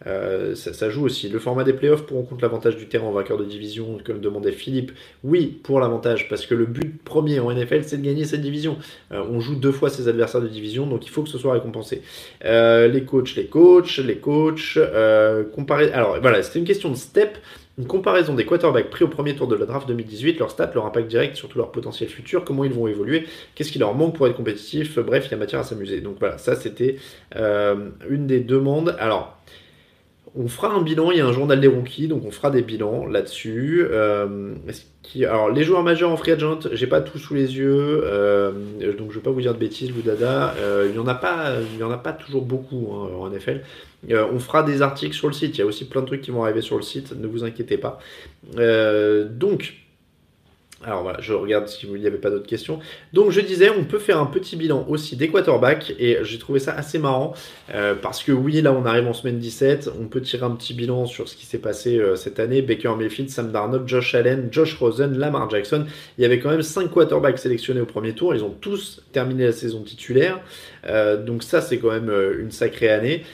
B: ça, joue aussi. Le format des playoffs pour on compte l'avantage du terrain en vainqueur de division, comme demandait Philippe. Oui, pour l'avantage, parce que le but premier en NFL, c'est de gagner cette division. on joue deux fois ses adversaires de division, donc il faut que ce soit récompensé. les coachs, les coachs, les coachs. comparer. Alors voilà, c'était une question de step. Une comparaison des quarterbacks pris au premier tour de la draft 2018, leur stats, leur impact direct, surtout leur potentiel futur, comment ils vont évoluer, qu'est-ce qui leur manque pour être compétitif, bref, il y a matière à s'amuser. Donc voilà, ça c'était euh, une des demandes. Alors, on fera un bilan, il y a un journal des rookies, donc on fera des bilans là-dessus. Euh, alors, les joueurs majeurs en free agent, j'ai pas tout sous les yeux, euh, donc je vais pas vous dire de bêtises, vous dada. Euh, il y en a pas, en a pas toujours beaucoup hein, en NFL. on fera des articles sur le site. Il y a aussi plein de trucs qui vont arriver sur le site. Ne vous inquiétez pas. donc alors voilà, je regarde si vous n'y avait pas d'autres questions. Donc je disais, on peut faire un petit bilan aussi des quarterbacks et j'ai trouvé ça assez marrant euh, parce que oui, là on arrive en semaine 17, on peut tirer un petit bilan sur ce qui s'est passé euh, cette année. Baker Mayfield, Sam Darnold, Josh Allen, Josh Rosen, Lamar Jackson. Il y avait quand même 5 quarterbacks sélectionnés au premier tour, ils ont tous terminé la saison titulaire. Euh, donc ça c'est quand même une sacrée année.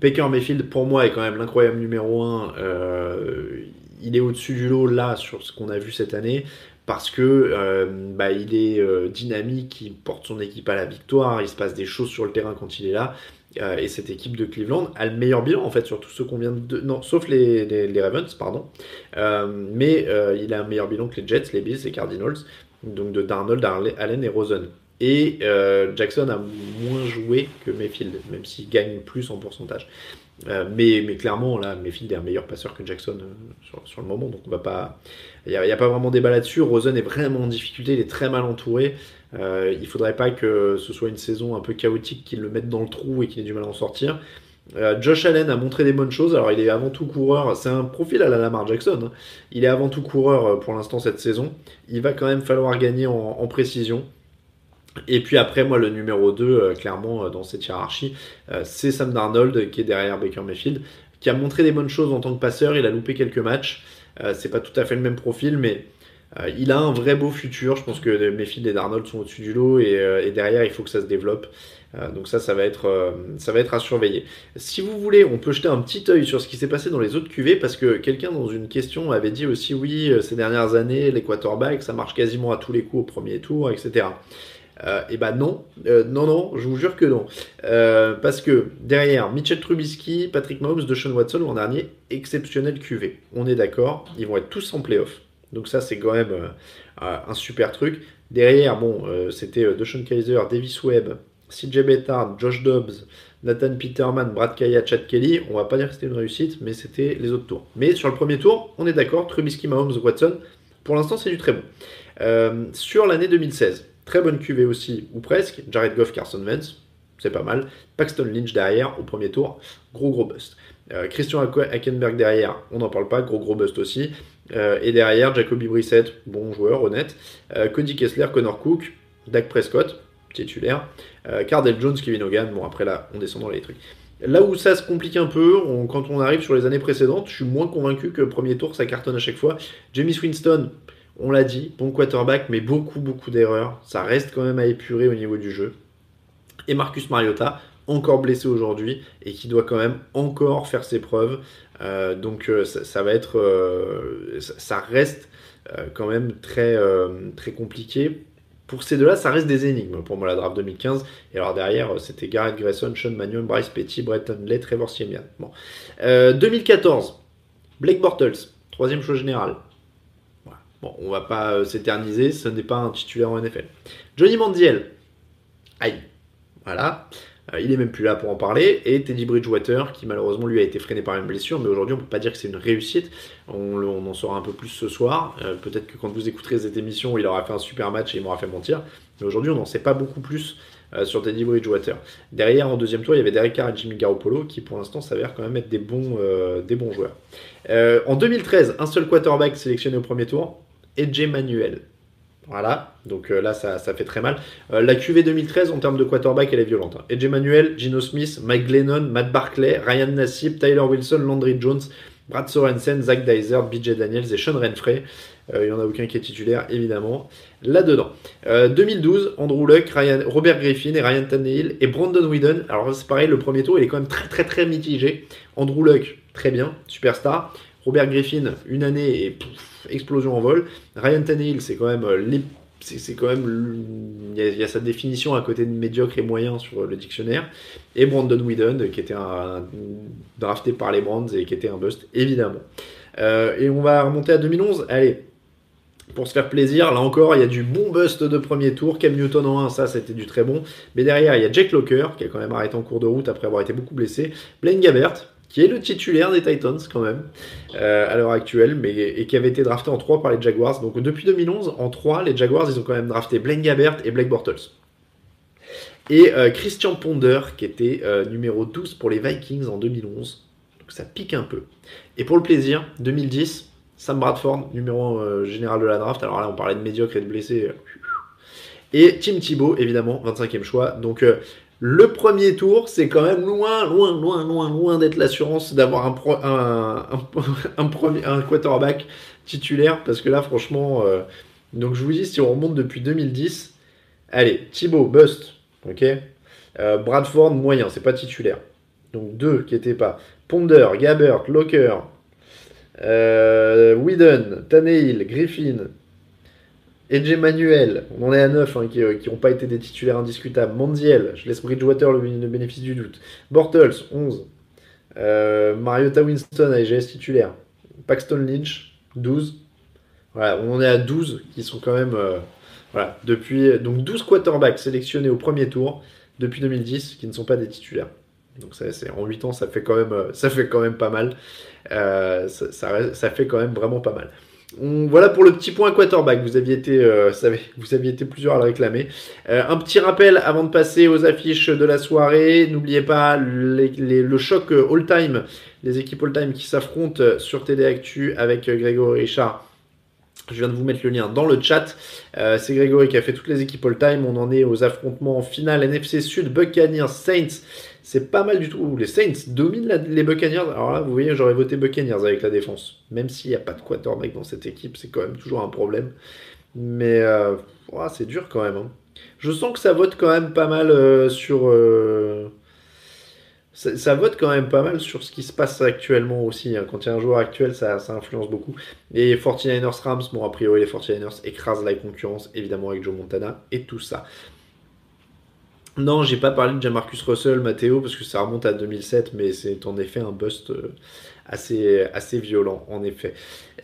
B: Baker Mayfield pour moi est quand même l'incroyable numéro 1. il est au-dessus du lot là sur ce qu'on a vu cette année parce que euh, bah, il est euh, dynamique, il porte son équipe à la victoire, il se passe des choses sur le terrain quand il est là. Euh, et cette équipe de Cleveland a le meilleur bilan en fait sur tous ceux qu'on vient de non sauf les, les, Ravens pardon mais il a un meilleur bilan que les Jets les Bills les Cardinals donc de Darnold Allen et Rosen et Jackson a moins joué que Mayfield même s'il gagne plus en pourcentage euh, mais, clairement, là, Mayfield est un meilleur passeur que Jackson euh, sur, le moment, donc on va pas. Il n'y a, pas vraiment débat là-dessus. Rosen est vraiment en difficulté, il est très mal entouré. Euh, il faudrait pas que ce soit une saison un peu chaotique, qu'il le mette dans le trou et qu'il ait du mal à en sortir. Euh, Josh Allen a montré des bonnes choses. Alors, il est avant tout coureur. C'est un profil à la Lamar Jackson. Hein. Il est avant tout coureur pour l'instant cette saison. Il va quand même falloir gagner en précision. Et puis après, moi, le numéro 2, euh, clairement, euh, dans cette hiérarchie, euh, c'est Sam Darnold qui est derrière Baker Mayfield, qui a montré des bonnes choses en tant que passeur. Il a loupé quelques matchs. c'est pas tout à fait le même profil, mais il a un vrai beau futur. Je pense que Mayfield et Darnold sont au-dessus du lot et, derrière, il faut que ça se développe. donc ça, ça va, être, ça va être à surveiller. Si vous voulez, on peut jeter un petit œil sur ce qui s'est passé dans les autres QV parce que quelqu'un dans une question avait dit aussi oui, ces dernières années, les quarterbacks, ça marche quasiment à tous les coups au premier tour, etc. Euh, et bah non, euh, non, non, je vous jure que non. Euh, parce que derrière, Mitchell Trubisky, Patrick Mahomes, Deshaun Watson l'an dernier, exceptionnel QV. On est d'accord, ils vont être tous en playoff. Donc ça, c'est quand même un super truc. Derrière, bon, c'était Deshaun Kaiser, Davis Webb, CJ Bettard, Josh Dobbs, Nathan Peterman, Brad Kaya, Chad Kelly. On va pas dire que c'était une réussite, mais c'était les autres tours. Mais sur le premier tour, on est d'accord, Trubisky, Mahomes, Watson, pour l'instant, c'est du très bon. sur l'année 2016, Très bonne QV aussi, ou presque. Jared Goff, Carson Wentz, c'est pas mal. Paxton Lynch derrière, au premier tour, gros gros bust. Euh, Christian Hackenberg derrière, on n'en parle pas, gros gros bust aussi. Euh, et derrière, Jacoby Brissett, bon joueur, honnête. Euh, Cody Kessler, Connor Cook, Dak Prescott, titulaire. Cardell Jones, Kevin Hogan, bon après là, on descend dans les trucs. Là où ça se complique un peu, quand on arrive sur les années précédentes, je suis moins convaincu que premier tour ça cartonne à chaque fois. Jamie Winston, on l'a dit, bon quarterback, mais beaucoup, beaucoup d'erreurs. Ça reste quand même à épurer au niveau du jeu. Et Marcus Mariota, encore blessé aujourd'hui et qui doit quand même encore faire ses preuves. Euh, donc euh, ça, va être, euh, ça reste quand même très, très compliqué. Pour ces deux-là, ça reste des énigmes pour moi la draft 2015. Et alors derrière, c'était Garrett Grayson, Sean Mannion, Bryce Petty, Brett Hundley, Trevor Siemian. Bon. 2014, Blake Bortles, troisième choix général. Bon, on va pas euh, s'éterniser, ce n'est pas un titulaire en NFL. Johnny Mandiel, aïe, voilà. Euh, il est même plus là pour en parler. Et Teddy Bridgewater, qui malheureusement lui a été freiné par une blessure, mais aujourd'hui on peut pas dire que c'est une réussite. On, en saura un peu plus ce soir. Euh, peut-être que quand vous écouterez cette émission, il aura fait un super match et il m'aura fait mentir. Mais aujourd'hui on n'en sait pas beaucoup plus sur Teddy Bridgewater. Derrière, en deuxième tour, il y avait Derek Carr et Jimmy Garoppolo, qui pour l'instant s'avèrent quand même être des bons, des bons joueurs. en 2013, un seul quarterback sélectionné au premier tour, Edge Manuel. Voilà, donc euh, là ça, fait très mal. Euh, la QV 2013 en termes de quarterback elle est violente. Hein. Edge Manuel, Gino Smith, Mike Glennon, Matt Barclay, Ryan Nassib, Tyler Wilson, Landry Jones, Brad Sorensen, Zach Dyser, BJ Daniels et Sean Renfrey. Euh, il n'y en a aucun qui est titulaire évidemment là-dedans. 2012, Andrew Luck, Ryan, Robert Griffin et Ryan Tannehill et Brandon Whedon. Alors c'est pareil, le premier tour il est quand même très très très mitigé. Andrew Luck, très bien, superstar. Robert Griffin, une année et explosion en vol. Ryan Tannehill, c'est quand même il y, a, sa définition à côté de médiocre et moyen sur le dictionnaire et Brandon Whedon qui était drafté par les Brands et qui était un bust évidemment euh, et on va remonter à 2011 allez pour se faire plaisir, là encore, il y a du bon bust de premier tour. Cam Newton en 1, ça c'était du très bon. Mais derrière, il y a Jack Locker, qui a quand même arrêté en cours de route après avoir été beaucoup blessé. Blaine Gabbert, qui est le titulaire des Titans quand même, euh, à l'heure actuelle, mais, et qui avait été drafté en 3 par les Jaguars. Donc depuis 2011, en 3, les Jaguars, ils ont quand même drafté Blaine Gabbert et Blake Bortles. Et euh, Christian Ponder, qui était euh, numéro 12 pour les Vikings en 2011. Donc ça pique un peu. Et pour le plaisir, 2010, Sam Bradford, numéro général de la draft. Alors là, on parlait de médiocre et de blessés. Et Tim Thibault, évidemment, 25e choix. Donc le premier tour, c'est quand même loin, loin, loin, loin, loin d'être l'assurance d'avoir [laughs] un, quarterback titulaire. Parce que là, franchement, euh, donc je vous dis, si on remonte depuis 2010, allez, Thibaut, bust, ok? Euh, Bradford, moyen, c'est pas titulaire. Donc deux qui n'étaient pas. Ponder, Gabbert, Locker, euh, Whedon, Griffin, Edge Manuel, on en est à 9 hein, qui n'ont pas été des titulaires indiscutables. Mandiel, je laisse Bridgewater le, bénéfice du doute. Bortles, 11. Euh, Mariota Winston, AGS titulaire. Paxton Lynch, 12. Voilà, on en est à 12 qui sont quand même. Euh, voilà, depuis. Donc 12 quarterbacks sélectionnés au premier tour depuis 2010 qui ne sont pas des titulaires. Donc ça, c'est en 8 ans, ça fait quand même, euh, ça fait quand même pas mal. ça, fait quand même vraiment pas mal voilà pour le petit point quarterback. Vous aviez été, euh, vous aviez été plusieurs à le réclamer. Euh, un petit rappel avant de passer aux affiches de la soirée. N'oubliez pas le choc all-time, les équipes all-time qui s'affrontent sur TD Actu avec Grégory Richard Je viens de vous mettre le lien dans le chat. Euh, c'est Grégory qui a fait toutes les équipes all-time. On en est aux affrontements en NFC Sud, Buccaneers, Saints. C'est pas mal du tout. Les Saints dominent les Buccaneers. Alors là, vous voyez, j'aurais voté Buccaneers avec la défense. Même s'il n'y a pas de quarterback dans cette équipe, c'est quand même toujours un problème. Mais euh, c'est dur quand même. Hein. Je sens que ça vote quand même pas mal euh, sur ça, vote quand même pas mal sur ce qui se passe actuellement aussi. Hein. Quand il y a un joueur actuel, ça, influence beaucoup. Et 49ers Rams, bon, a priori, les 49ers écrasent la concurrence, évidemment, avec Joe Montana et tout ça. Non, j'ai pas parlé de Jamarcus Russell, Matteo, parce que ça remonte à 2007, mais c'est en effet un bust euh, assez, assez violent, en effet.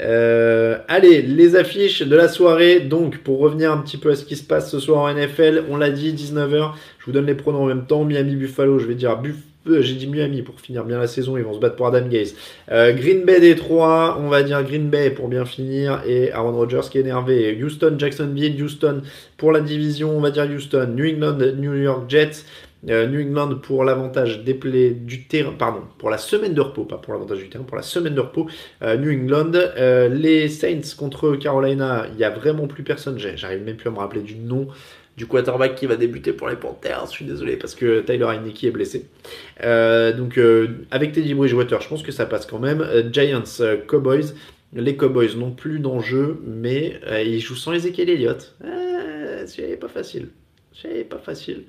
B: Euh, allez, les affiches de la soirée. Donc, pour revenir un petit peu à ce qui se passe ce soir en NFL, on l'a dit, 19h. Je vous donne les pronoms en même temps. Miami Buffalo, je vais dire Buffalo euh, j'ai dit Miami pour finir bien la saison, ils vont se battre pour Adam Gaze. Euh, Green Bay Détroit, on va dire Green Bay pour bien finir, et Aaron Rodgers qui est énervé. Houston, Jacksonville, Houston pour la division, on va dire Houston. New England, New York Jets. Euh, New England pour l'avantage des plays du terrain, pardon, pour la semaine de repos, pas pour l'avantage du terrain, pour la semaine de repos. New England, les Saints contre Carolina, il n'y a vraiment plus personne, j'arrive même plus à me rappeler du nom du quarterback qui va débuter pour les Panthers. Je suis désolé parce que Tyler Heineke est blessé. Euh, donc euh, avec Teddy Bridgewater, je pense que ça passe quand même. Euh, Giants, Cowboys. Les Cowboys n'ont plus d'enjeu, mais ils jouent sans Ezekiel Elliott. c'est pas facile. C'est pas facile.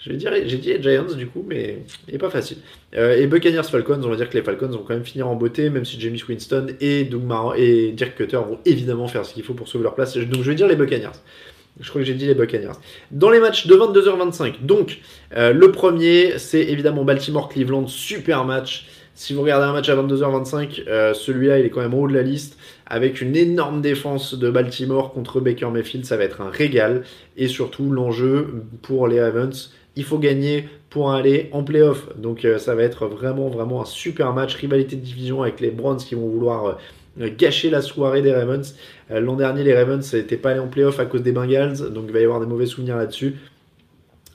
B: Je vais j'ai dit Giants du coup, mais il n'est pas facile. et Buccaneers Falcons, on va dire que les Falcons vont quand même finir en beauté, même si James Winston et Doug Marron et Dirk Cutter vont évidemment faire ce qu'il faut pour sauver leur place. Donc je vais dire les Buccaneers. Je crois que j'ai dit les Buccaneers. Dans les matchs de 22h25, donc euh, le premier, c'est évidemment Baltimore-Cleveland, super match. Si vous regardez un match à 22h25, euh, celui-là, il est quand même en haut de la liste. Avec une énorme défense de Baltimore contre Baker Mayfield, ça va être un régal. Et surtout, l'enjeu pour les Ravens, il faut gagner pour aller en playoff. Donc euh, ça va être vraiment, vraiment un super match. Rivalité de division avec les Browns qui vont vouloir gâcher la soirée des Ravens. Euh, l'an dernier, les Ravens n'étaient pas allés en playoff à cause des Bengals, donc il va y avoir des mauvais souvenirs là-dessus.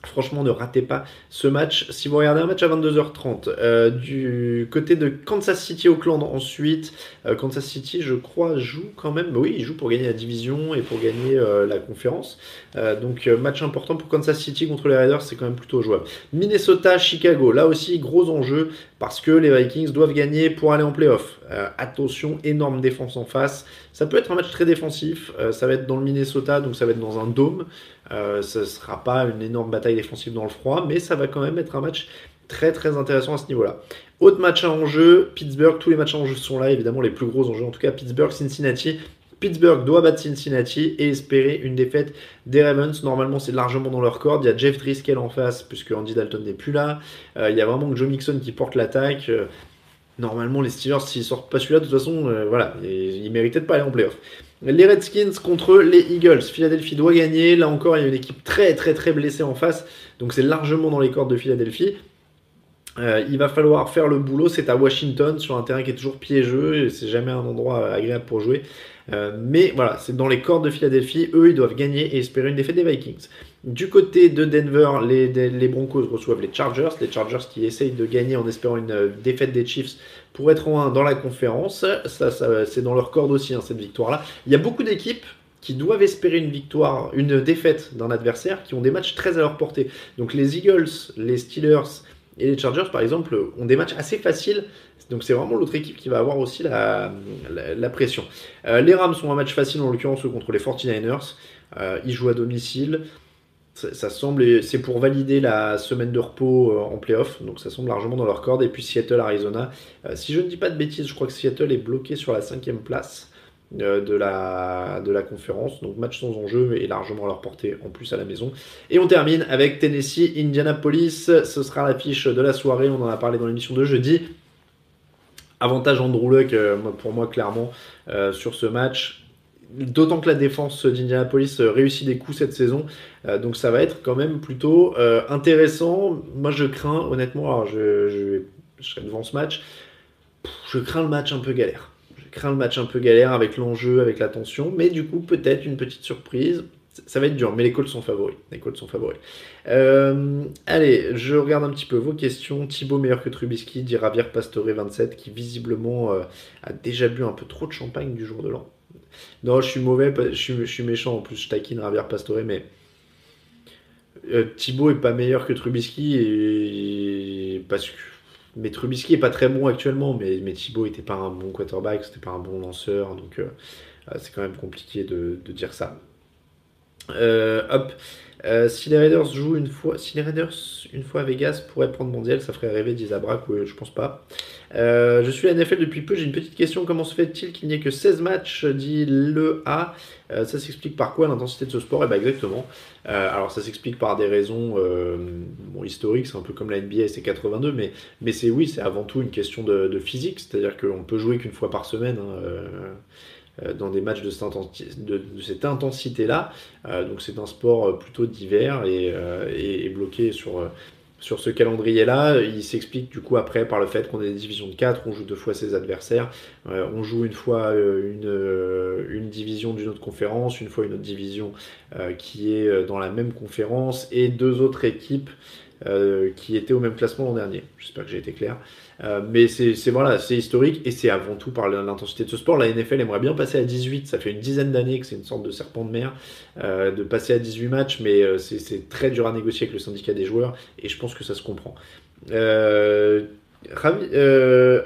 B: Franchement, ne ratez pas ce match. Si vous regardez un match à 22h30, euh, du côté de Kansas City Auckland ensuite, euh, Kansas City, je crois, joue quand même. Oui, il joue pour gagner la division et pour gagner euh, la conférence. donc, match important pour Kansas City contre les Raiders, c'est quand même plutôt jouable. Minnesota, Chicago, là aussi, gros enjeu parce que les Vikings doivent gagner pour aller en playoff. attention, énorme défense en face. Ça peut être un match très défensif. ça va être dans le Minnesota, donc ça va être dans un dôme. Euh, ce ne sera pas une énorme bataille défensive dans le froid, mais ça va quand même être un match très très intéressant à ce niveau-là. Autre match à enjeu, Pittsburgh, tous les matchs à enjeu sont là, évidemment les plus gros enjeux, en tout cas Pittsburgh, Cincinnati. Pittsburgh doit battre Cincinnati et espérer une défaite des Ravens. Normalement, c'est largement dans leur corde. Il y a Jeff Driscoll en face, puisque Andy Dalton n'est plus là. Euh, il y a vraiment Joe Mixon qui porte l'attaque. Euh, normalement, les Steelers, s'ils sortent pas celui-là, de toute façon, voilà, ils, ils méritaient de pas aller en playoff. Les Redskins contre les Eagles. Philadelphie doit gagner. Là encore, il y a une équipe très très très blessée en face. Donc c'est largement dans les cordes de Philadelphie. Euh, il va falloir faire le boulot. C'est à Washington sur un terrain qui est toujours piégeux. C'est jamais un endroit agréable pour jouer. Euh, mais voilà, c'est dans les cordes de Philadelphie. Eux, ils doivent gagner et espérer une défaite des Vikings. Du côté de Denver, les, Broncos reçoivent les Chargers. Les Chargers qui essayent de gagner en espérant une euh, défaite des Chiefs pour être en 1 dans la conférence. Ça c'est dans leur corde aussi, hein, cette victoire-là. Il y a beaucoup d'équipes qui doivent espérer une victoire, une défaite d'un adversaire, qui ont des matchs très à leur portée. Donc les Eagles, les Steelers et les Chargers, par exemple, ont des matchs assez faciles. Donc c'est vraiment l'autre équipe qui va avoir aussi la, pression. Euh, les Rams ont un match facile, en l'occurrence contre les 49ers. Euh, ils jouent à domicile. Ça, semble, c'est pour valider la semaine de repos euh, en playoff, donc ça semble largement dans leur corde. Et puis Seattle, Arizona. si je ne dis pas de bêtises, je crois que Seattle est bloqué sur la cinquième place de, la, de la conférence. Donc match sans enjeu et largement à leur portée en plus à la maison. Et on termine avec Tennessee, Indianapolis. Ce sera l'affiche de la soirée. On en a parlé dans l'émission de jeudi. Avantage Andrew Luck euh, pour moi clairement euh, sur ce match. D'autant que la défense d'Indianapolis euh, réussit des coups cette saison. donc ça va être quand même plutôt intéressant. Moi je crains honnêtement, je, je serai devant ce match, je crains le match un peu galère crains le match un peu galère avec l'enjeu, avec la tension, mais du coup, peut-être une petite surprise. Ça va être dur, mais les Colts sont favoris. Les Colts sont favoris. Euh, allez, je regarde un petit peu vos questions. Thibaut meilleur que Trubisky, dit Ravier Pastore 27, qui visiblement euh, a déjà bu un peu trop de champagne du jour de l'an. Non, je suis mauvais, je suis, méchant. En plus, je taquine Ravier Pastore, mais euh, Thibaut est pas meilleur que Trubisky et, parce que mais Trubisky est pas très bon actuellement, mais, mais Thibaut était pas un bon quarterback, c'était pas un bon lanceur, donc euh, c'est quand même compliqué de dire ça. Hop, euh, si les Raiders jouent une fois, si les Raiders une fois à Vegas pourraient prendre mondial, ça ferait rêver d'Isabrak, oui, je pense pas. Euh, je suis à NFL depuis peu, j'ai une petite question. Comment se fait-il qu'il n'y ait que 16 matchs, dit le A? Euh, Ça s'explique par quoi l'intensité de ce sport? Eh bien exactement. alors ça s'explique par des raisons historiques, c'est un peu comme la NBA, c'est 82, mais, mais c'est oui, c'est avant tout une question de, physique, c'est-à-dire qu'on peut jouer qu'une fois par semaine. Hein, euh, dans des matchs de cette, intensité-là. Euh, donc c'est un sport euh, plutôt divers et, bloqué sur, sur ce calendrier-là. Il s'explique du coup après par le fait qu'on est des divisions de 4, on joue deux fois ses adversaires, on joue une fois une division d'une autre conférence, une fois une autre division qui est dans la même conférence et deux autres équipes qui étaient au même classement l'an dernier. J'espère que j'ai été clair. Euh, mais c'est voilà, c'est historique et c'est avant tout par l'intensité de ce sport. La NFL aimerait bien passer à 18. Ça fait une dizaine d'années que c'est une sorte de serpent de mer euh, de passer à 18 matchs, mais euh, c'est très dur à négocier avec le syndicat des joueurs et je pense que ça se comprend.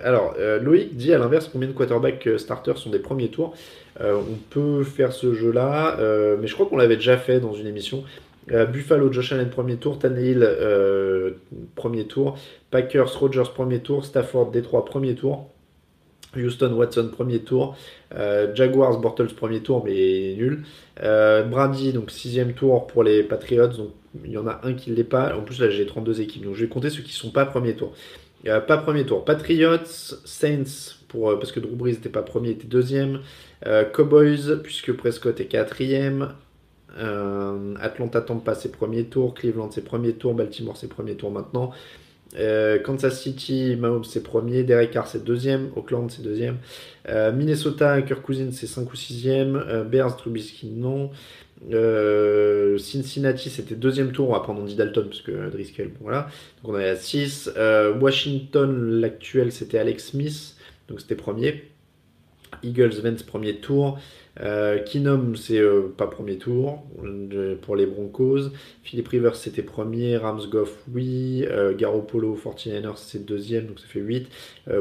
B: alors, Loïc dit à l'inverse combien de quarterbacks starters sont des premiers tours? on peut faire ce jeu-là, mais je crois qu'on l'avait déjà fait dans une émission. Euh, Buffalo, Josh Allen, premier tour. Tannehill, euh, premier tour. Packers, Rogers, premier tour. Stafford, Détroit, premier tour. Houston, Watson, premier tour. Euh, Jaguars, Bortles, premier tour, mais nul. Brady, donc sixième tour pour les Patriots. Donc il y en a un qui ne l'est pas. En plus, là, j'ai 32 équipes. Donc je vais compter ceux qui ne sont pas premier tour. pas premier tour. Patriots, Saints, parce que Drew Brees n'était pas premier, était deuxième. Cowboys, puisque Prescott est quatrième. Euh, Atlanta Tampa ses premiers tours, Cleveland ses premiers tours, Baltimore ses premiers tours maintenant. Euh, Kansas City, Mahomes c'est premier, Derek Carr c'est deuxième, Oakland c'est deuxième, euh, Minnesota, Kirk Cousins c'est 5 ou 6ème, Bears, Trubisky non, Cincinnati c'était deuxième tour, on va prendre Andy Dalton parce que Driscoll, voilà, donc on est à 6, Washington l'actuel c'était Alex Smith, donc c'était premier, Eagles, Vance premier tour, euh, Kinom, c'est euh, pas premier tour pour les Broncos. Philippe Rivers, c'était premier. Rams Goff, oui. Euh, Garoppolo, 49ers, c'est deuxième, donc ça fait 8.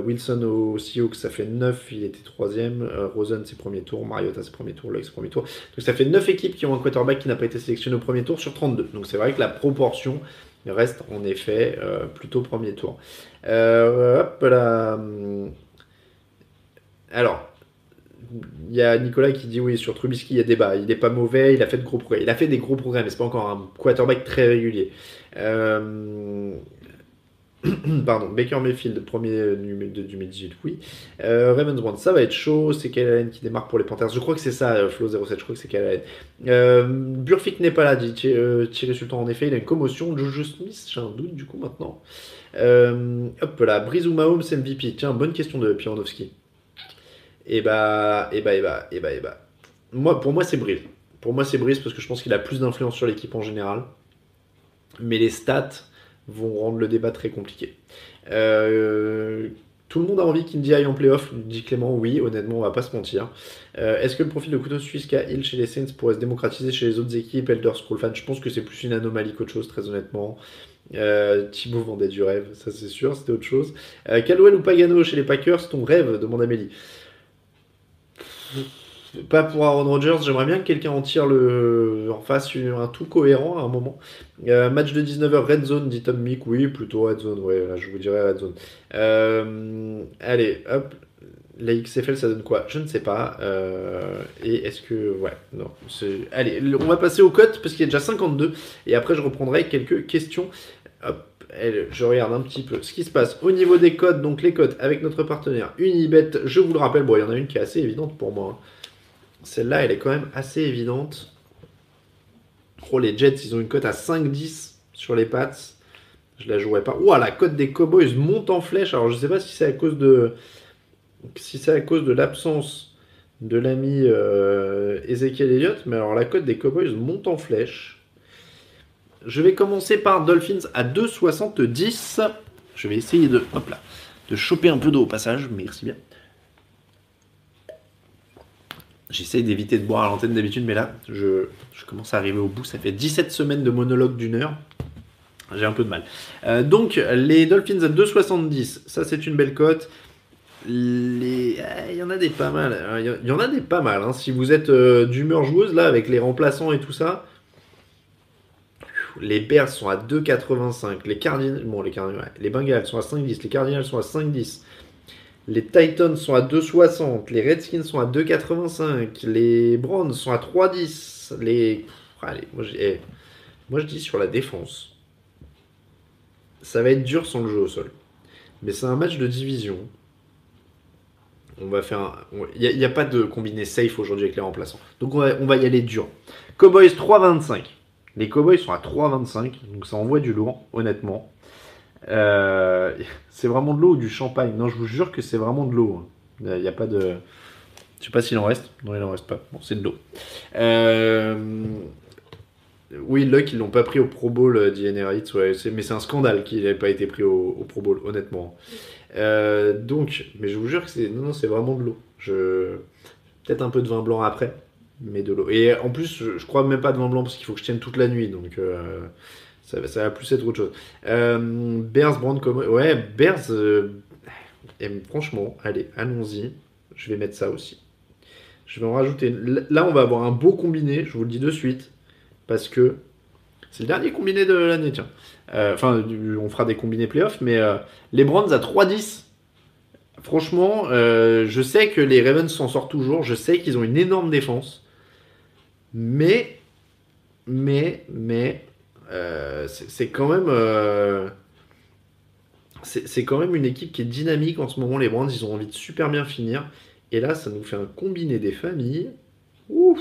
B: Wilson au Seahawks, ça fait 9, il était troisième. Rosen, c'est premier tour. Mariota, c'est premier tour. Lex, premier tour. Donc ça fait 9 équipes qui ont un quarterback qui n'a pas été sélectionné au premier tour sur 32. Donc c'est vrai que la proportion reste en effet plutôt premier tour. hop là. Hum. Alors, il y a Nicolas qui dit oui sur Trubisky il y a débat. Il n'est pas mauvais il a fait de gros progrès. Il a fait des gros progrès mais c'est pas encore un quarterback très régulier. Euh, [clears throat] pardon Baker Mayfield premier du, du 2018 oui. Euh, Ravensbrand ça va être chaud. C'est Kyle qui démarre pour les Panthers. Je crois que c'est ça euh, Flo 07 je crois que c'est Kyle euh, Burfict n'est pas là dit Thierry Sultan. En effet il a une commotion. Juju Smith j'ai un doute du coup maintenant. Hop là Brise ou Mahomes MVP tiens bonne question de Pironovski et bah, et bah, et bah, et bah, et bah. Moi, pour moi, c'est Brice. Pour moi, c'est Brice parce que je pense qu'il a plus d'influence sur l'équipe en général. Mais les stats vont rendre le débat très compliqué. Euh, tout le monde a envie qu'Indy aille en playoff, dit Clément. Oui, honnêtement, on va pas se mentir. Euh, est-ce que le profil de couteau suisse qu'a Hill chez les Saints pourrait se démocratiser chez les autres équipes Elder Scroll Fan? Je pense que c'est plus une anomalie qu'autre chose, très honnêtement. Euh, Thibaut vendait du rêve, ça c'est sûr, c'était autre chose. Euh, ou Pagano chez les Packers, ton rêve? demande Amélie. Pas pour Aaron Rodgers, j'aimerais bien que quelqu'un en tire le, en fasse un tout cohérent à un moment. Euh, match de 19h, Red Zone, dit Tom Mick, oui, plutôt Red Zone, ouais, je vous dirais Red Zone. Euh, allez, hop, la XFL ça donne quoi? Je ne sais pas. Euh, et est-ce que. Ouais, non. Allez, on va passer aux cotes parce qu'il y a déjà 52. Et après, je reprendrai quelques questions. Hop, je regarde un petit peu ce qui se passe au niveau des codes. Donc les codes avec notre partenaire Unibet, je vous le rappelle, bon, il y en a une qui est assez évidente pour moi. Hein. Celle-là, elle est quand même assez évidente. Oh, les Jets, ils ont une cote à 5-10 sur les pattes. Je la jouerai pas. Ouah, la cote des Cowboys monte en flèche. Alors, je sais pas si c'est à cause de si c'est à cause de l'absence de l'ami euh, Ezekiel Elliott, mais alors la cote des Cowboys monte en flèche. Je vais commencer par Dolphins à 2,70. Je vais essayer de, choper un peu d'eau au passage. Merci bien. J'essaye d'éviter de boire à l'antenne d'habitude, mais là, je, commence à arriver au bout. Ça fait 17 semaines de monologue d'une heure. J'ai un peu de mal. Euh, donc, les Dolphins à 2,70, ça c'est une belle cote. Ah, Il y en a des pas mal. Il y en a des pas mal. hein. Si vous êtes euh, d'humeur joueuse, là, avec les remplaçants et tout ça, les Bears sont à 2,85. Les Cardinals, bon, les Cardinals, les Bengals sont à 5,10. Les Cardinals sont à 5,10. Les Titans sont à 2,60. Les Redskins sont à 2,85. Les Browns sont à 3,10. Les. Allez, eh, moi je dis sur la défense. Ça va être dur sans le jeu au sol. Mais c'est un match de division. On va faire. Il n'y a, pas de combiné safe aujourd'hui avec les remplaçants. Donc on va, on va y aller dur. Cowboys 3,25. Les Cowboys sont à 3,25. Donc ça envoie du lourd, honnêtement. Euh, c'est vraiment de l'eau ou du champagne? Non, je vous jure que c'est vraiment de l'eau. hein. Il n'y a pas de. Je sais pas s'il en reste. Non, il en reste pas. Bon, c'est de l'eau. Euh, Oui, Luck, ils l'ont pas pris au Pro Bowl, euh, c'est- mais c'est un scandale qu'il n'ait pas été pris au, Pro Bowl, honnêtement. Donc, mais je vous jure que c'est. Non, non, c'est vraiment de l'eau. Je... Peut-être un peu de vin blanc après, mais de l'eau. Et en plus, je, je crois même pas de vin blanc parce qu'il faut que je tienne toute la nuit, donc euh, ça, va- plus être autre chose. Euh, Bears, Brand comme. Ouais, Bears. euh, et franchement, allez, allons-y. Je vais mettre ça aussi. Je vais en rajouter. Là, on va avoir un beau combiné, je vous le dis de suite, parce que c'est le dernier combiné de l'année, tiens. Euh, Enfin, on fera des combinés playoffs, mais euh, les Browns à 3-10. Franchement, euh, je sais que les Ravens s'en sortent toujours, je sais qu'ils ont une énorme défense, mais, mais, mais, euh, c'est c'est quand même. euh, c'est quand même une équipe qui est dynamique en ce moment. Les Browns, ils ont envie de super bien finir. Et là, ça nous fait un combiné des familles. Ouf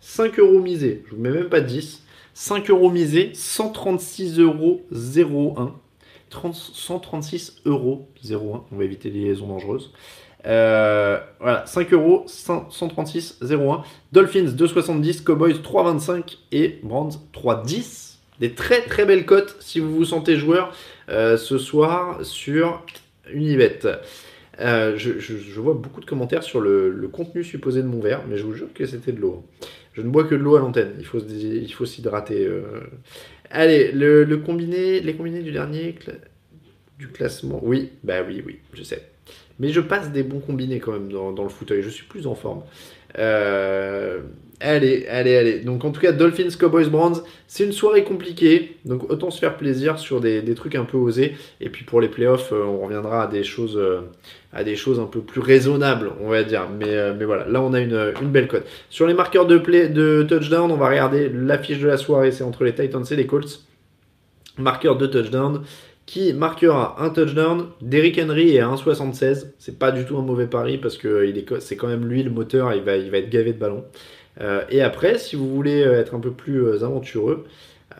B: 5 euros misés. Je vous mets même pas 10. 5 euros misés, 136 euros 01. 30 136 euros 01. On va éviter les liaisons dangereuses. Euh, voilà, 5 euros 100 136 01. Dolphins 2,70, Cowboys 3,25 et Brands 3,10. Des très très belles cotes si vous vous sentez joueur euh, ce soir sur Unibet. Euh, je, vois beaucoup de commentaires sur le, contenu supposé de mon verre, mais je vous jure que c'était de l'eau. Je ne bois que de l'eau à l'antenne. Il faut il faut s'hydrater. Allez, le, combiné, les combinés du dernier du classement. Oui, bah oui, oui, je sais. Mais je passe des bons combinés quand même dans, le fauteuil. Je suis plus en forme. Euh, allez, allez, allez. Donc en tout cas, Dolphins, Cowboys, Browns, c'est une soirée compliquée. Donc autant se faire plaisir sur des, trucs un peu osés. Et puis pour les playoffs, euh, on reviendra à des choses, euh, à des choses un peu plus raisonnables, on va dire. Mais, mais voilà, là on a une, une belle cote. Sur les marqueurs de, play, de touchdown, on va regarder l'affiche de la soirée. C'est entre les Titans et les Colts. Marqueur de touchdown. Qui marquera un touchdown Derrick Henry est à 1,76. C'est pas du tout un mauvais pari parce que co- c'est quand même lui le moteur. Il va, être gavé de ballons. Euh, et après, si vous voulez euh, être un peu plus euh, aventureux,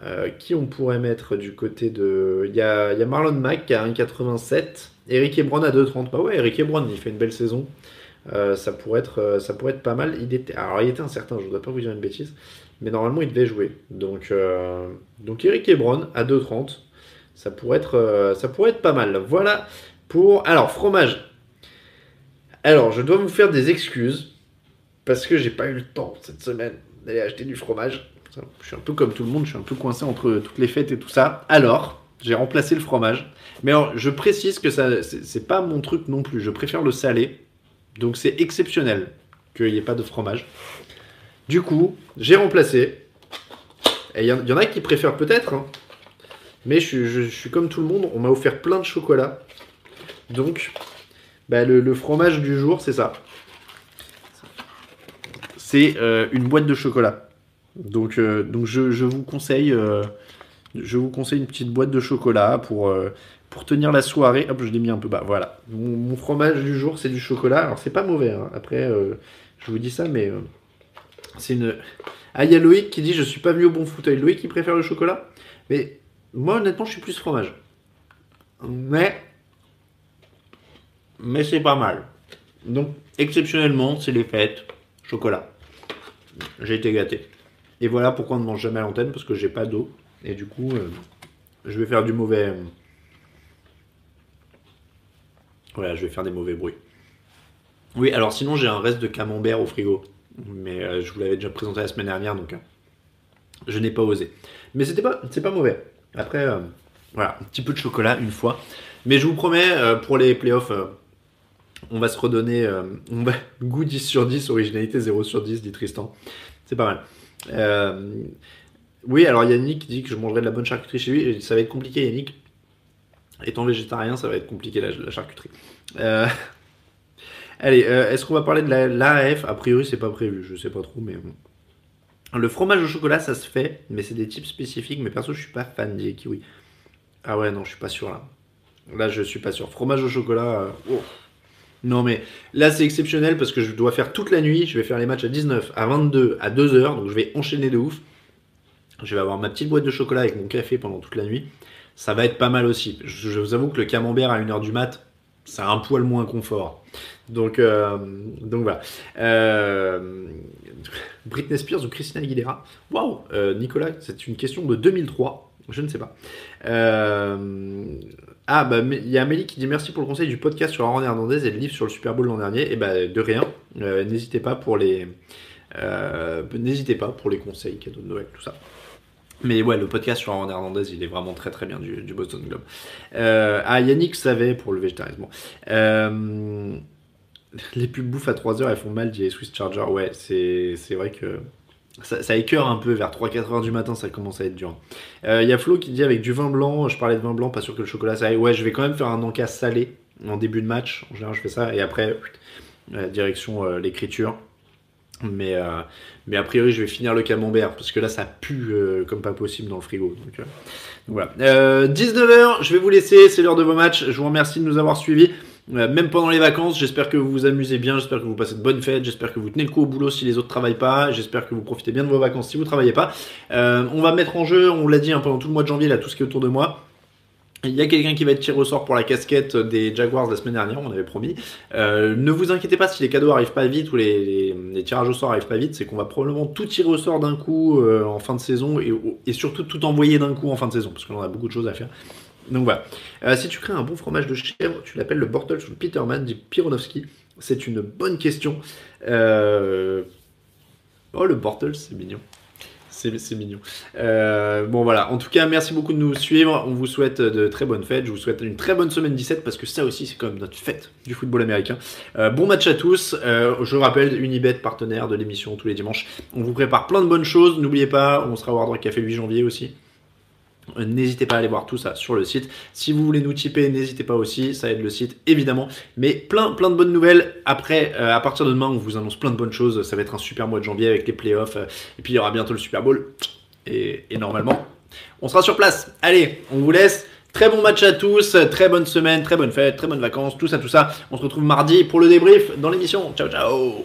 B: euh, qui on pourrait mettre du côté de. Il y a, a Marlon Mack qui a 1,87. Eric Ebron à 2,30. Bah ouais, Eric Ebron, il fait une belle saison. Euh, ça, pourrait être, euh, pas mal. Il était, alors, il était incertain, je ne voudrais pas vous dire une bêtise. Mais normalement, il devait jouer. Donc, euh, donc Eric Ebron à 2,30. Ça pourrait, être, euh, ça pourrait être pas mal. Voilà pour. Alors, fromage. Alors, je dois vous faire des excuses. Parce que j'ai pas eu le temps cette semaine d'aller acheter du fromage. Je suis un peu comme tout le monde, je suis un peu coincé entre toutes les fêtes et tout ça. Alors, j'ai remplacé le fromage. Mais alors, je précise que ça, c'est pas mon truc non plus. Je préfère le salé. Donc, c'est exceptionnel qu'il n'y ait pas de fromage. Du coup, j'ai remplacé. Et il y, en- il y en a qui préfèrent peut-être. hein. Mais je, suis- comme tout le monde. On m'a offert plein de chocolat. Donc, bah, le, fromage du jour, c'est ça. C'est euh, une boîte de chocolat. Donc, euh, donc je, vous conseille, euh, je vous conseille une petite boîte de chocolat pour, pour tenir la soirée. Hop, je l'ai mis un peu bas. Voilà. Mon, fromage du jour, c'est du chocolat. Alors, c'est pas mauvais. hein. Après, je vous dis ça, mais c'est une. Ah, il y a Loïc qui dit Je suis pas venu au bon fauteuil. Loïc, qui préfère le chocolat? Mais moi, honnêtement, je suis plus fromage. Mais. Mais c'est pas mal. Donc, exceptionnellement, c'est les fêtes. Chocolat. J'ai été gâté. Et voilà pourquoi on ne mange jamais à l'antenne, parce que j'ai pas d'eau. Et du coup, euh, je vais faire du mauvais. euh, Voilà, je vais faire des mauvais bruits. Oui, alors sinon j'ai un reste de camembert au frigo. Mais euh, je vous l'avais déjà présenté la semaine dernière, donc je n'ai pas osé. Mais c'était pas, c'est pas mauvais. Après, euh, voilà, un petit peu de chocolat une fois. Mais je vous promets, euh, pour les playoffs, euh, on va se redonner on va, [laughs] goût 10 sur 10, originalité 0 sur 10, dit Tristan. C'est pas mal. Oui, alors Yannick dit que je mangerai de la bonne charcuterie chez lui. Ça va être compliqué, Yannick. Étant végétarien, ça va être compliqué la, la charcuterie. [laughs] Allez, est-ce qu'on va parler de la- l'AF A priori, c'est pas prévu, je sais pas trop, mais bon. Le fromage au chocolat, ça se fait, mais c'est des types spécifiques. Mais perso, je suis pas fan des kiwis. Ah ouais, non, je suis pas sûr là. Là, je suis pas sûr. Fromage au chocolat. euh, oh. Non, mais là, c'est exceptionnel parce que je dois faire toute la nuit. Je vais faire les matchs à 19, à 22, à 2 heures. Donc, je vais enchaîner de ouf. Je vais avoir ma petite boîte de chocolat avec mon café pendant toute la nuit. Ça va être pas mal aussi. Je, vous avoue que le camembert à 1h du mat, c'est un poil moins confort. Donc, euh, donc voilà. Euh, Britney Spears ou Christina Aguilera Waouh Euh, Nicolas, c'est une question de 2003. Je ne sais pas. Ah, bah, il y a Amélie qui dit merci pour le conseil du podcast sur Aaron Hernandez et le livre sur le Super Bowl l'an dernier. Et bah, de rien. N'hésitez pas pour les. N'hésitez pas pour les conseils, cadeaux de Noël, tout ça. Mais ouais, le podcast sur Aaron Hernandez, il est vraiment très très bien du, Boston Globe. Euh, ah, Yannick savait pour le végétarisme. Euh, les pubs bouffes à 3h, elles font mal, dit les Swiss Charger. Ouais, c'est vrai que ça, ça un peu vers 3-4 heures du matin, ça commence à être dur. Euh, Il y a Flo qui dit avec du vin blanc, je parlais de vin blanc, pas sûr que le chocolat ça aille. Ouais, je vais quand même faire un encas salé en début de match. En général, je fais ça. Et après, euh, direction euh, l'écriture. Mais, euh, mais a priori, je vais finir le camembert parce que là, ça pue euh, comme pas possible dans le frigo. Donc, euh, donc voilà. Euh, 19h, je vais vous laisser. C'est l'heure de vos matchs. Je vous remercie de nous avoir suivis. Euh, même pendant les vacances, j'espère que vous vous amusez bien, j'espère que vous passez de bonnes fêtes, j'espère que vous tenez le coup au boulot si les autres travaillent pas, j'espère que vous profitez bien de vos vacances si vous travaillez pas. Euh, on va mettre en jeu, on l'a dit hein, pendant tout le mois de janvier, là, tout ce qui est autour de moi. Il y a quelqu'un qui va être tiré au sort pour la casquette des Jaguars la semaine dernière, on avait promis. Euh, ne vous inquiétez pas si les cadeaux arrivent pas vite ou les, tirages au sort arrivent pas vite, c'est qu'on va probablement tout tirer au sort d'un coup euh, en fin de saison et, surtout tout envoyer d'un coup en fin de saison parce qu'on a beaucoup de choses à faire. Donc voilà. Euh, si tu crées un bon fromage de chèvre, tu l'appelles le Bortles ou le Peterman, dit Pironovski. C'est une bonne question. Oh, le Bortles, c'est mignon. C'est mignon. Euh, bon voilà, en tout cas, merci beaucoup de nous suivre. On vous souhaite de très bonnes fêtes. Je vous souhaite une très bonne semaine 17 parce que ça aussi, c'est comme notre fête du football américain. Euh, bon match à tous. Euh, je rappelle, Unibet, partenaire de l'émission tous les dimanches. On vous prépare plein de bonnes choses. N'oubliez pas, on sera au Hard Rock Café le 8 janvier aussi. N'hésitez pas à aller voir tout ça sur le site. Si vous voulez nous tiper, n'hésitez pas aussi, ça aide le site évidemment. Mais plein plein de bonnes nouvelles. Après, euh, à partir de demain, on vous annonce plein de bonnes choses. Ça va être un super mois de janvier avec les playoffs. et puis il y aura bientôt le Super Bowl. Et, et normalement, on sera sur place. Allez, on vous laisse. Très bon match à tous, très bonne semaine, très bonne fête, très bonnes vacances, tout ça, tout ça. On se retrouve mardi pour le débrief dans l'émission. Ciao, ciao